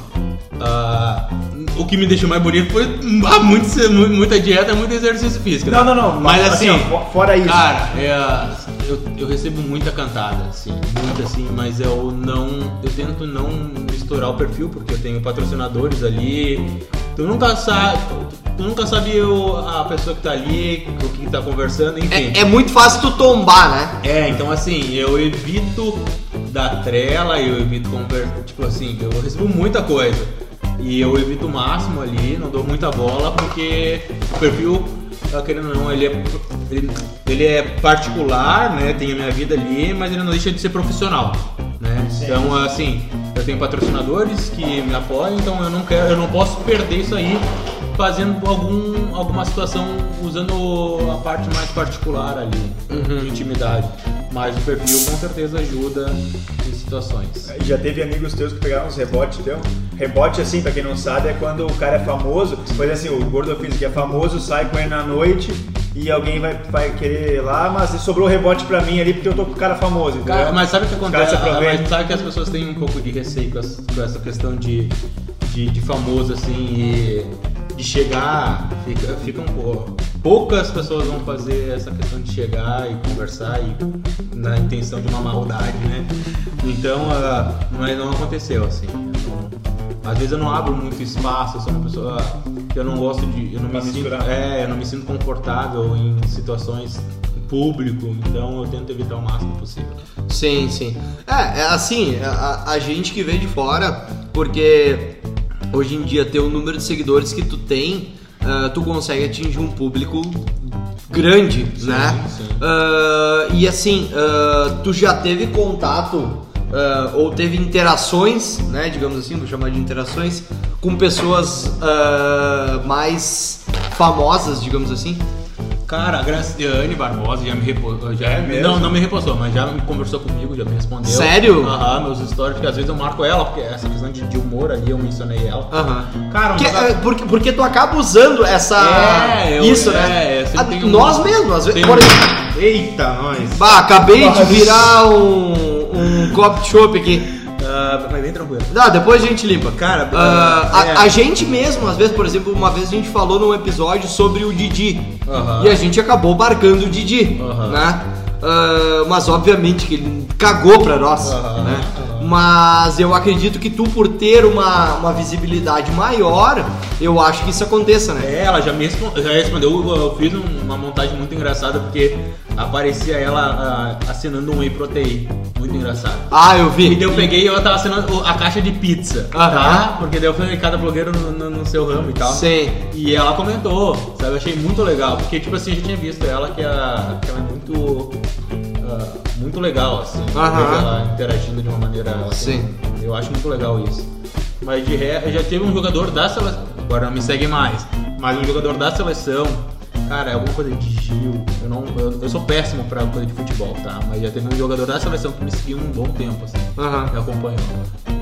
Ah, o que me deixou mais bonito foi ah, muito, mu- muita dieta, muito exercício físico. né? Não, não, não, Mas mas assim, assim, ó, fo- fora isso. Cara, é, eu, eu recebo muita cantada, assim, muita assim, mas eu não. Eu tento não misturar o perfil, porque eu tenho patrocinadores ali. Tu nunca sabe. Tu nunca sabe o- a pessoa que tá ali, o que tá conversando, enfim. É, é muito fácil tu tombar, né? É, então assim, eu evito dar trela, eu evito conversar, tipo assim, eu recebo muita coisa. E eu evito o máximo ali, não dou muita bola, porque o perfil, tá querendo ou não, ele é, ele, ele é particular, né? Tem a minha vida ali, mas ele não deixa de ser profissional. Né? Então assim, eu tenho patrocinadores que me apoiam, então eu não quero, eu não posso perder isso aí fazendo algum, alguma situação usando a parte mais particular ali, de intimidade. Mas o perfil com certeza ajuda em situações. E Já teve amigos teus que pegaram uns rebotes teu? Rebote, assim, pra quem não sabe, é quando o cara é famoso. Exemplo, assim, o Gordo Físico que é famoso, sai com ele na noite e alguém vai, vai querer ir lá, mas sobrou rebote pra mim ali porque eu tô com o cara famoso, entendeu? Cara, mas sabe o que acontece? Mas sabe que as pessoas têm um pouco de receio com essa, com essa questão de, de, de famoso assim e de chegar, fica, ficam pou- poucas pessoas vão fazer essa questão de chegar e conversar e na intenção de uma maldade, né? Então, ah, mas não aconteceu assim. Às vezes eu não abro muito espaço, eu sou uma pessoa que eu não gosto de, eu não me sinto, misturar. é, eu não me sinto confortável em situações em público, então eu tento evitar o máximo possível. Sim, sim. É, é assim, a, a gente que vem de fora, porque hoje em dia ter o número de seguidores que tu tem, ah, tu consegue atingir um público grande, né? sim. Ah, e assim, ah, tu já teve contato ah, ou teve interações, né? Digamos assim, vou chamar de interações, com pessoas ah, mais famosas, digamos assim. Cara, a Graciane Barbosa já me repostou. Já, É mesmo? Não, não me repostou, mas já me conversou comigo, já me respondeu. Sério? Aham, meus stories, porque às vezes eu marco ela, porque essa questão de, de humor ali eu mencionei ela. Aham. Cara, um Que- negócio- é, porque, porque tu acaba usando essa. É, eu- isso, é, né? sempre A- tenho um- nós mesmos, às vezes. Por exemplo, Eita, nós! bah, acabei de Nossa. virar um, um copo de chopp aqui. Ah, mas bem tranquilo. Não, depois a gente limpa. Cara, a, é. a gente mesmo, às vezes, por exemplo, uma vez a gente falou num episódio sobre o Didi. E a gente acabou marcando o Didi, né? Ah, mas obviamente que ele cagou pra nós, né? Mas eu acredito que tu, por ter uma, uma visibilidade maior, eu acho que isso aconteça, né? É, ela já me respon- já respondeu. Eu, fiz um- uma montagem muito engraçada porque aparecia ela ah, assinando um whey protein. Muito engraçado. Ah, eu vi. E daí eu peguei e eu tava assinando a caixa de pizza. Aham. Tá? Porque daí eu falei cada blogueiro no, no- no seu ramo e tal. Sim. E ela comentou, sabe? Eu achei muito legal. Porque, tipo assim, eu já tinha visto ela que, a, que ela é muito. Muito legal, assim. Aham. ela interagindo de uma maneira. assim, Sim. Eu acho muito legal isso. Mas de ré, já teve um jogador da seleção. Agora não me segue mais. Mas um jogador da seleção. Cara, é alguma coisa de Gil. Eu, não, eu, eu sou péssimo pra coisa de futebol, tá? Mas já teve um jogador da seleção que me seguiu um bom tempo, assim. Aham. Me acompanhou.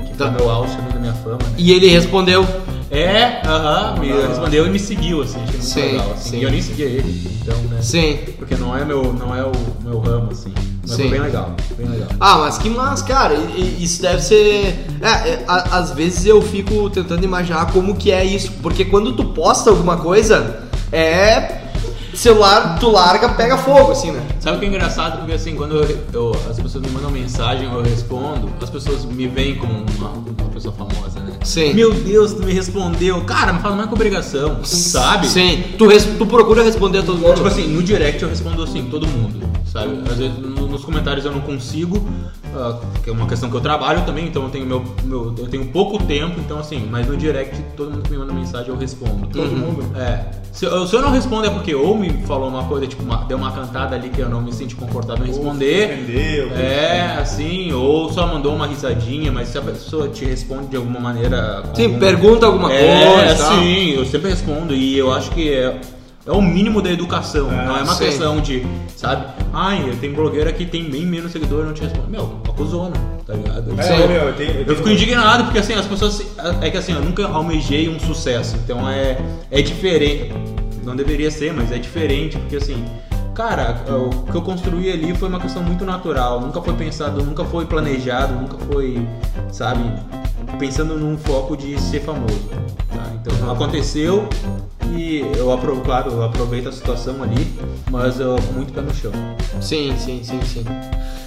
Que Tá. foi meu auge também da minha fama, né? E ele respondeu. É, aham, me respondeu e me seguiu, assim, achei muito Sim, legal. Assim. sim. E eu nem seguia ele, então, né? Sim. Porque não é meu, não é o meu ramo, assim. Mas Sim. foi bem legal, bem legal. Ah, mas que massa, cara. Isso deve ser. É, é, às vezes eu fico tentando imaginar como que é isso. Porque quando tu posta alguma coisa, é. Celular, tu larga, pega fogo, assim, né? Sabe o que é engraçado? Porque assim, quando eu, eu- as pessoas me mandam mensagem, eu respondo, as pessoas me veem como uma, uma pessoa famosa, né? Sim. Meu Deus, tu me respondeu. Cara, me fala mais com obrigação, sabe? Sim. Tu, res- tu procura responder a todo mundo. Tipo assim, no direct eu respondo assim, todo mundo, sabe? Às vezes no- nos comentários eu não consigo, que é uma questão que eu trabalho também, então eu tenho meu, meu- eu tenho pouco tempo, então assim, mas no direct todo mundo que me manda mensagem eu respondo. Todo mundo. É. Se eu, se eu não respondo é porque ou me falou uma coisa, tipo, uma- deu uma cantada ali que eu não me senti confortável em responder. Entendeu? É, assim, ou só mandou uma risadinha, mas se a pessoa te responde de alguma maneira. Sim, algum- pergunta alguma é, coisa. tal. sim, eu sempre respondo e eu acho que é, é o mínimo da educação, É, não é uma sim. questão de, sabe? Ai, tem blogueira que tem bem menos seguidor e não te responde. Meu, acusona, tá ligado? É, meu, eu tenho, eu Eu tenho- fico indignado porque assim, as pessoas. É que assim, eu nunca almejei um sucesso. Então é, é diferente. Não deveria ser, mas é diferente, porque assim. Cara, o que eu construí ali foi uma questão muito natural. Nunca foi pensado, nunca foi planejado, nunca foi, sabe, pensando num foco de ser famoso. tá? Então aconteceu e eu aprovo, claro, eu aproveito a situação ali, mas eu muito pé no chão. Sim, sim, sim, sim.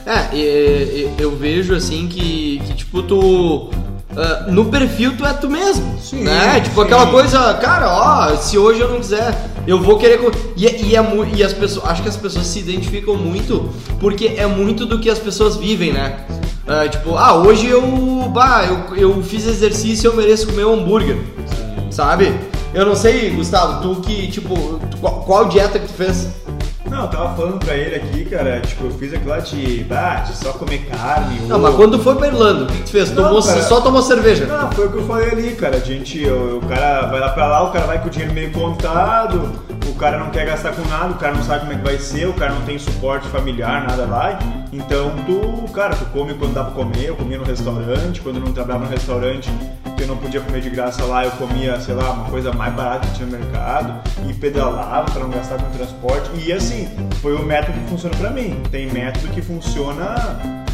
É, eu vejo assim que, que tipo, tu. Ah, no perfil tu é tu mesmo. Sim, né? Tipo sim. aquela coisa, cara, ó, se hoje eu não quiser, eu vou querer. co- E, é- e, é e as pessoas. Acho que as pessoas se identificam muito porque é muito do que as pessoas vivem, né? Ah, tipo, ah, hoje eu. Bah, eu, eu fiz exercício e eu mereço comer um hambúrguer. Sabe? Eu não sei, Gustavo, tu que, tipo, qual, qual dieta que tu fez? Não, eu tava falando pra ele aqui, cara, tipo, eu fiz aquilo lá de, bah, de só comer carne. Não, ovo. mas quando foi pra Irlanda, o que, que tu fez? Não, Tomou, cara. só tomou cerveja? Não, foi o que eu falei ali, cara. A gente, o, o cara vai lá pra lá, o cara vai com o dinheiro meio contado, o cara não quer gastar com nada, o cara não sabe como é que vai ser, o cara não tem suporte familiar, nada lá. Então tu, cara, tu come quando dá pra comer, eu comia no restaurante, quando eu não trabalhava no restaurante, que eu não podia comer de graça lá, eu comia, sei lá, uma coisa mais barata que tinha no mercado e pedalava pra não gastar com transporte. E assim, foi o método que funciona pra mim. Tem método que funciona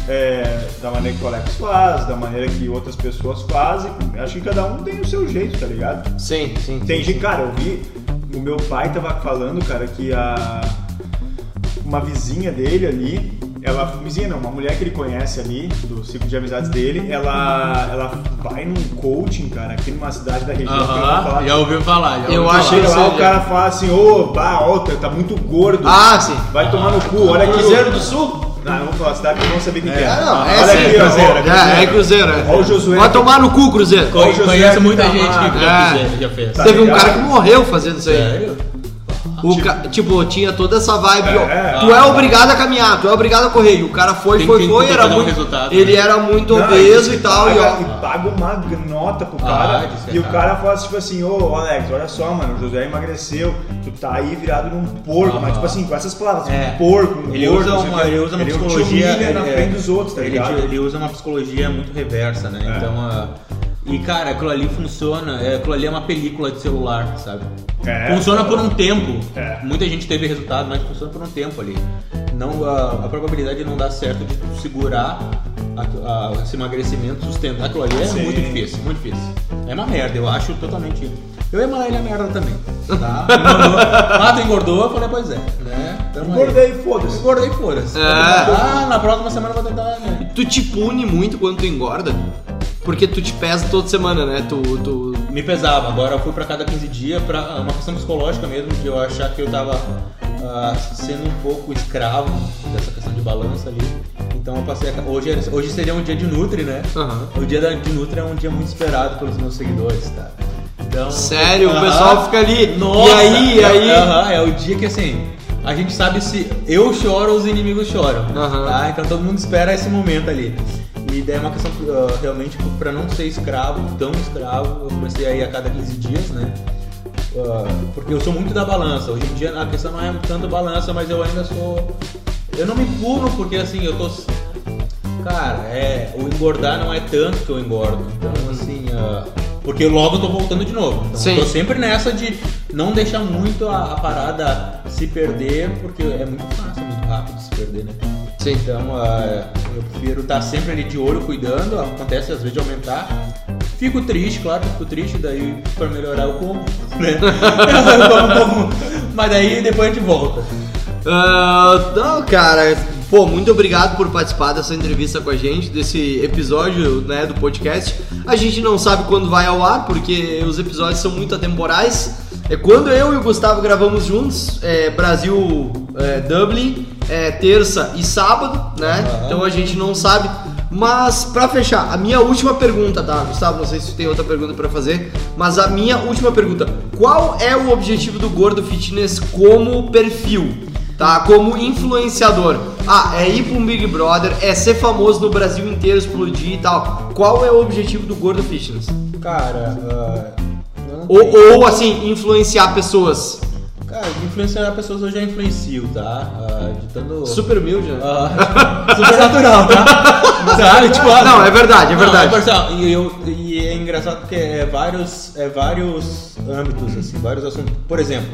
é, da maneira que o Alex faz, da maneira que outras pessoas fazem. Acho que cada um tem o seu jeito, tá ligado? Sim, sim. Tem gente, cara, eu vi, o meu pai tava falando, cara, que a uma vizinha dele ali, ela, vizinha não, uma mulher que ele conhece ali, do ciclo de amizades dele, ela, ela vai num coaching, cara, aqui numa cidade da região que eu não Aham, falar. já ouviu falar. Já Eu ouviu acho falar. Chega lá, o cara fala assim, ô, bah, ó, tá tá muito gordo. Ah, sim. Vai tomar no cu, olha aqui. Cruzeiro do Sul? Não, não vou falar cidade que vão saber quem que é. Ah, não, é olha sim, aqui, ó, Cruzeiro. ó, É, é Cruzeiro, é. Ó o Josué. Vai tomar no cu, Cruzeiro. Ó, o Josué Conheço que muita tá gente lá. que já, É. já fez. Teve um ligado? cara que morreu fazendo isso aí. Sério? O ca- Tipo, tinha toda essa vibe, ó. É. Tu é obrigado a caminhar, tu é obrigado a correr. E o cara foi, Tem- foi, tem- foi, tem era um muito. resultado, ele né? era muito Não, obeso e e tal, e paga, ó. e paga uma nota pro Ah, cara. é e o cara fala tipo assim, ô Alex, olha só, mano, o José emagreceu, tu tá aí virado num porco, Aham. mas tipo assim, com essas palavras, É. porco, um Ele gordo, usa uma, ele usa uma Ele psicologia humilha na é, frente dos outros, tá ele, ligado? ele usa uma psicologia muito reversa, né? É. Então, ah, e cara, aquilo ali funciona, é, aquilo ali é uma película de celular, sabe? É. funciona por um tempo. É. Muita gente teve resultado, mas funciona por um tempo ali. Não, a, a probabilidade de não dar certo de tu segurar a- a- esse emagrecimento, sustentar aquilo ali é Sim. muito difícil, muito difícil. É uma merda, eu acho totalmente. Eu ia mandar ele a merda também. Tá? Ah, tu engordou? Eu falei, pois é. Né? Tamo. Engordei, foda-se. Engordei, foda-se. É. Ah, na próxima semana eu vou tentar. Né? Tu te pune muito quando tu engorda? Porque tu te pesa toda semana, né? Tu. tu... Me pesava, agora eu fui pra cada 15 dias, pra uma questão psicológica mesmo, de eu achar que eu tava ah, sendo um pouco escravo dessa questão de balança ali. Então eu passei a, hoje, é- hoje seria um dia de Nutri, né? Aham. O dia da, de Nutri é um dia muito esperado pelos meus seguidores, tá? Então, Sério, o Aham. pessoal fica ali. Nossa, e aí, e é- aí. aham, é o dia que assim, a gente sabe se eu choro ou os inimigos choram. Aham. Tá? Então todo mundo espera esse momento ali. E daí é uma questão uh, realmente para não ser escravo, tão escravo, eu comecei a ir a cada 15 dias, né? Uh, porque eu sou muito da balança. Hoje em dia a questão não é tanto balança, mas eu ainda sou. Eu não me puno porque assim, eu tô. Cara, é. O engordar não é tanto que eu engordo. Então, assim. Uh, porque logo eu tô voltando de novo. Então, Sim. eu tô sempre nessa de não deixar muito a, a parada se perder, porque é muito fácil, muito rápido se perder, né? Sim. Então, uh, eu prefiro estar sempre ali de olho, cuidando. Acontece às vezes de aumentar. Fico triste, claro que fico triste, daí para melhorar eu como, né? Mas daí depois a gente volta. Ah, não, cara, pô, muito obrigado por participar dessa entrevista com a gente, desse episódio né, do podcast. A gente não sabe quando vai ao ar, porque os episódios são muito atemporais. É quando eu e o Gustavo gravamos juntos, é, Brasil é, Dublin, é, terça e sábado, né? Aham. Então a gente não sabe. Mas pra fechar, a minha última pergunta, tá, Gustavo? Não sei se tem outra pergunta pra fazer, mas a minha última pergunta: qual é o objetivo do Gordo Fitness como perfil? Tá? Como influenciador. Ah, é ir um Big Brother, é ser famoso no Brasil inteiro, explodir e tal. Qual é o objetivo do Gordo Fitness? Cara, não Ou, ou assim, influenciar pessoas. Cara, influenciar pessoas eu já influencio, tá? Ah, ditando. Super humilde, né? Ah, super natural, tá? Sabe? Tipo, ah, Não, é verdade, é verdade. Não, parcial. e, eu, e é engraçado porque é vários, é vários âmbitos, assim, vários assuntos. Por exemplo,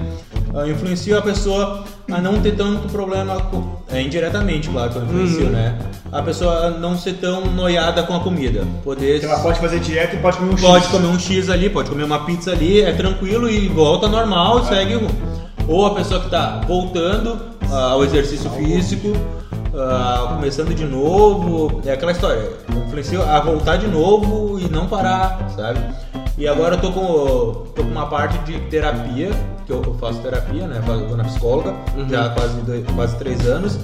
ah, influencio a pessoa a não ter tanto problema com. É, indiretamente, claro que eu influencio, Uhum. né? A pessoa a não ser tão noiada com a comida. Poder. Então ela pode fazer dieta e pode comer um Pode X. comer um X ali, pode comer uma pizza ali, é tranquilo e volta normal, segue o. Ou a pessoa que tá voltando ah, ao exercício físico, ah, começando de novo, é aquela história, influencia a voltar de novo e não parar, sabe? E agora eu tô com, tô com uma parte de terapia, que eu, faço terapia, né? Eu vou na psicóloga, já há quase, dois, quase três anos.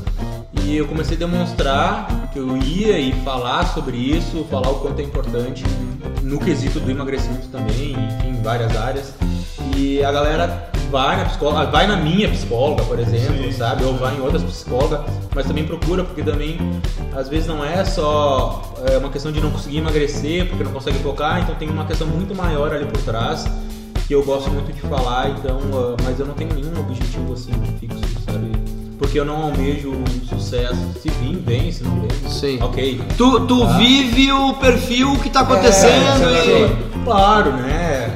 E eu comecei a demonstrar que eu ia e falar sobre isso, falar o quanto é importante no quesito do emagrecimento também, enfim, em várias áreas. E a galera vai na psicóloga, vai na minha psicóloga, por exemplo, Sim. sabe? Ou vai em outras psicólogas, mas também procura, porque também às vezes não é só é, uma questão de não conseguir emagrecer, porque não consegue focar, então tem uma questão muito maior ali por trás que eu gosto muito de falar, então, ah, mas eu não tenho nenhum objetivo assim fixo, sabe? Porque eu não almejo um sucesso. Se vir, vem, se não vem, Sim. ok. Tu, tu Ah. vive o perfil que tá acontecendo É, e. Claro, né?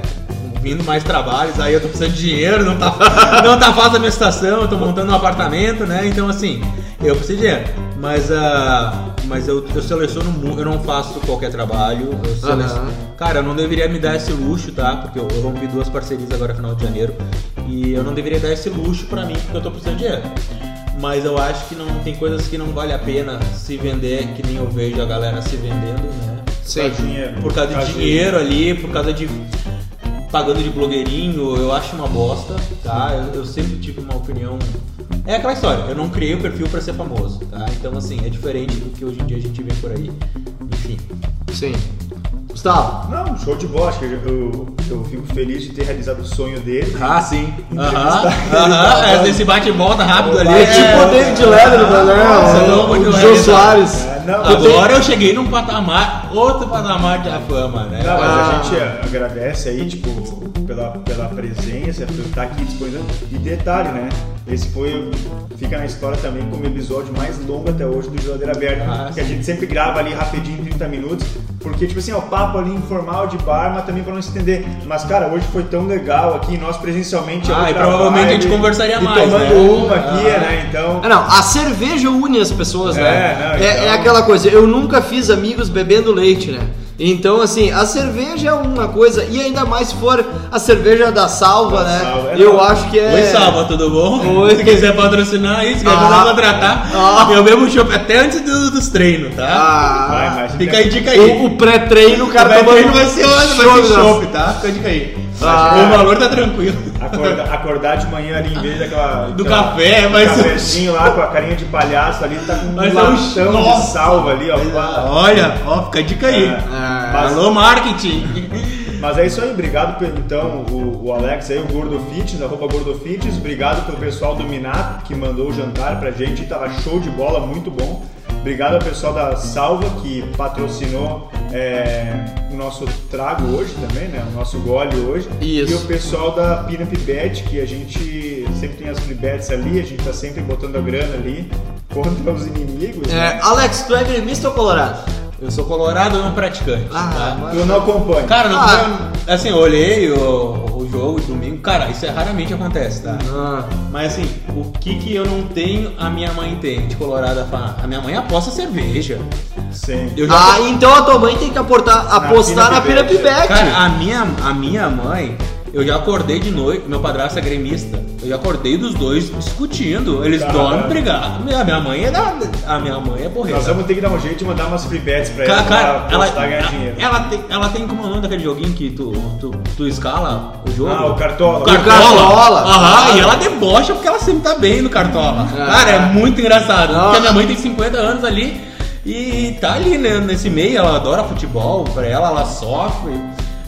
Vindo mais trabalhos, aí eu tô precisando de dinheiro, não tá, não tá fácil a minha situação, eu tô montando um apartamento, né? Então assim, eu preciso de dinheiro. Mas, ah, mas eu, eu seleciono muito, eu não faço qualquer trabalho. Eu seleciono, Aham. Cara, eu não deveria me dar esse luxo, tá? Porque eu, eu rompi duas parcerias agora no final de janeiro. E eu não deveria dar esse luxo pra mim, porque eu tô precisando de dinheiro. Mas eu acho que não tem coisas que não vale a pena se vender, que nem eu vejo a galera se vendendo, né? Sim. Dinheiro. Por causa de dinheiro ali, por causa de pagando de blogueirinho, eu acho uma bosta, tá? Eu, eu sempre tive uma opinião. É aquela história, eu não criei o perfil pra ser famoso, tá? Então assim, é diferente do que hoje em dia a gente vê por aí. Enfim. Sim. Gustavo. Não, show de bola. Acho que eu, eu, eu fico feliz de ter realizado o sonho dele. Ah, sim. Aham. Entrevistar. Aham. É, esse bate e volta rápido ali. É tipo o David Letterman, né? Nossa, O- Jô. Soares. É, não, Agora eu cheguei num patamar, outro patamar de fama, né? Não, mas Ah. a gente agradece aí, tipo, pela, pela presença, por estar aqui disponível. E detalhe, né? Esse foi, fica na história também como episódio mais longo até hoje do Geladeira Aberta. Ah, que a gente sempre grava ali rapidinho, 30 minutos. Porque, tipo assim, ó, o papo ali informal de bar, mas também pra não se entender. Mas, cara, hoje foi tão legal aqui, nós presencialmente. é Ah, e outra provavelmente a gente vibe, conversaria e mais, tomando né? uma aqui, Ah. né? Então. Ah, não, a cerveja une as pessoas, É, né? não, é, então- é aquela coisa, eu nunca fiz amigos bebendo leite, né? Então, assim, a cerveja é uma coisa, e ainda mais se for a cerveja da salva, Da né? Salva, é, eu não. acho que é. Oi, Salva, tudo bom? Oi. Se quiser patrocinar aí, se quiser Ah. contratar, Ah. eu bebo chopp até antes do- dos treinos, tá? Ah, Vai, mas- Fica aí, dica aí. o, o pré-treino, o cara Vai tomando treino vai ser hoje, vai ser chopp, tá? Fica a dica aí. Ah. O valor tá tranquilo. Acorda- acordar de manhã ali em vez daquela. Do aquela- café, um ser- cafezinho lá com a carinha de palhaço ali, tá com um ser um latão nossa. de salva ali, ó. Olha, ó, fica a dica aí. É. Ah, Alô, marketing. Mas é isso aí, obrigado pelo, então o, o Alex aí, o Gordo Fitness, arroba Gordo Fitness, obrigado pelo pessoal do Minato que mandou o jantar pra gente, tava show de bola, muito bom. Obrigado ao pessoal da Salva que patrocinou é, o nosso trago hoje também, né? O nosso gole hoje. Isso. E o pessoal da Pinup Bet, que a gente sempre tem as free bets ali, a gente tá sempre botando a grana ali contra os inimigos. né? É, Alex, tu é gremista ou colorado? Eu sou colorado não praticante. Ah, tá? mas- Eu não acompanho. Cara, não Ah. foi- assim, eu olhei o, o jogo domingo, cara, isso é raramente acontece, tá? Ah, Mas assim, o que que eu não tenho, a minha mãe tem de colorada fala, a minha mãe aposta cerveja. Sim. Eu já Ah, então a tua mãe tem que aportar, apostar na Pinup Pinup Bet. Bet. Cara, a minha, a minha mãe, eu já acordei de noite, meu padrasto é gremista. Eu acordei dos dois discutindo. Eles dormem brigados. A minha mãe é da, a minha mãe é porreta. Nós vamos ter que dar um jeito de mandar umas free bets pra Cara, ela cara, pra ela, ganhar ela, dinheiro. ela tem, ela tem como o nome daquele joguinho que tu, tu, tu escala o jogo? Ah, o Cartola. O O Cartola. Cartola. Aham, e ela debocha porque ela sempre tá bem no Cartola. Ah. Cara, é muito engraçado. Porque a minha mãe tem 50 anos ali e tá ali, né, nesse meio, ela adora futebol, pra ela, ela sofre.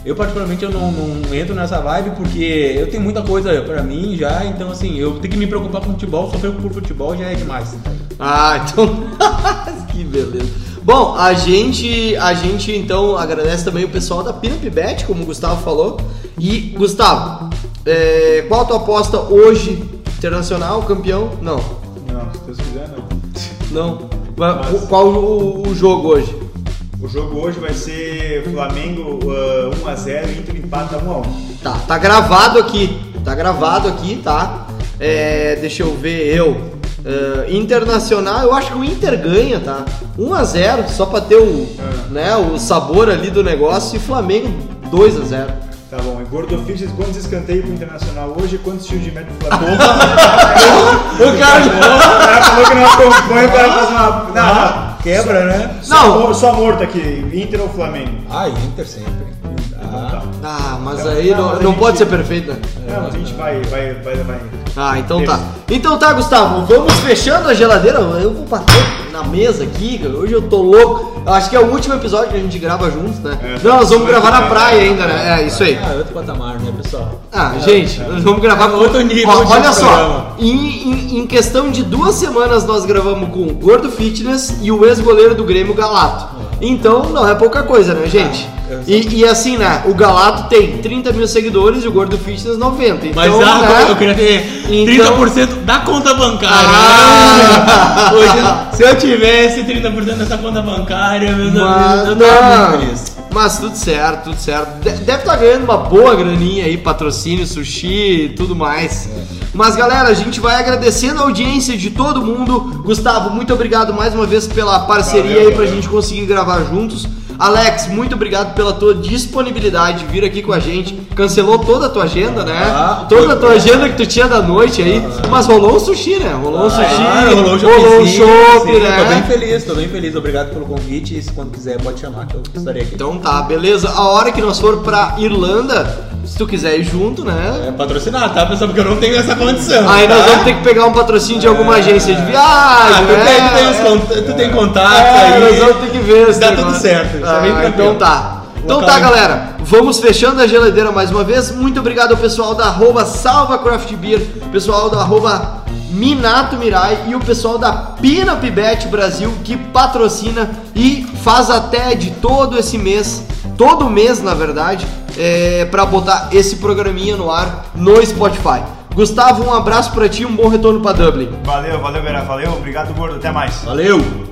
Eu particularmente eu não, não entro nessa vibe porque eu tenho muita coisa pra mim já, então assim, eu tenho que me preocupar com futebol, sofrer por futebol já é demais. Ah, então. que beleza. Bom, a gente, a gente então agradece também o pessoal da Pinup Bet, como o Gustavo falou. E, Gustavo, é, qual a tua aposta hoje? Internacional, campeão? Não. Não, se Deus quiser, não. Não. Mas Qual o, o jogo hoje? O jogo hoje vai ser Flamengo uh, 1x0 Inter empata 1x1. Tá, tá gravado aqui. Tá gravado aqui, tá? É, deixa eu ver, eu. ah, internacional, eu acho que o Inter ganha, tá? 1x0, só pra ter o, É. né, o sabor ali do negócio. E Flamengo 2x0. Tá bom, e Gordo Fisches, quantos escanteios pro Internacional hoje quantos tiros de meta pro Flamengo? O cara. falou que não acompanha, o cara faz uma. Não, não. Quebra, né? Só, Não. mor- só morto aqui, Inter ou Flamengo? Ah, Inter sempre. Ah. Ah, mas Não, aí não, não, gente- pode ser perfeito, né? Não, mas a gente vai, vai, vai, vai. Ah, então tá. Então tá, Gustavo, vamos fechando a geladeira. Eu vou bater na mesa aqui, cara. Hoje eu tô louco. Eu acho que é o último episódio que a gente grava juntos, né? É, não, nós vamos gravar na praia ainda, né? É, isso aí. Ah, outro patamar, né, pessoal? Ah, É, gente, é. nós vamos gravar É com outro nível Ó, Olha só, em, em- em questão de duas semanas nós gravamos com o Gordo Fitness e o ex-goleiro do Grêmio Galato. Então não é pouca coisa, né, gente? E, e assim, né? O Galato tem 30 mil seguidores e o Gordo Fitness 90. Então, Mas ah, né, eu queria ter Então- 30% da conta bancária. Ah! Hoje, se eu tivesse 30% dessa conta bancária, meus Mas, amigos, eu tava não, muito feliz. mas tudo certo, tudo certo. De- Deve estar ganhando uma boa graninha aí, patrocínio, sushi e tudo mais. Mas galera, a gente vai agradecendo a audiência de todo mundo. Gustavo, muito obrigado mais uma vez pela parceria Valeu, aí pra valeu. gente conseguir gravar juntos. Alex, muito obrigado pela tua disponibilidade de vir aqui com a gente. Cancelou toda a tua agenda, né? Ah, toda a tua agenda que tu tinha da noite aí. Mas rolou um sushi, né? Rolou um sushi. Claro, rolou um rolou um sim, né? Tô bem feliz, tô bem feliz. Obrigado pelo convite. E se quando quiser, pode chamar que eu estarei aqui. Então tá, beleza. A hora que nós for pra Irlanda, se tu quiser ir junto, né? É patrocinar, tá, pessoal? Porque eu não tenho essa condição. Aí nós tá? vamos ter que pegar um patrocínio de alguma agência de viagem. Ah, tu, né? tem, tu, tem os cont- tu tem contato É, aí. nós vamos ter que ver Dá negócio. tudo certo, é bem tranquilo. então tá. Então tá, galera. Vamos fechando a geladeira mais uma vez. Muito obrigado ao pessoal da arroba Salva Craft Beer, pessoal da arroba Minato Mirai e o pessoal da Pinup Bet Brasil que patrocina e faz até de todo esse mês, todo mês na verdade, é, para botar esse programinha no ar no Spotify. Gustavo, um abraço pra ti, um bom retorno pra Dublin. Valeu, valeu, galera. Valeu, obrigado, Gordo. Até mais. Valeu!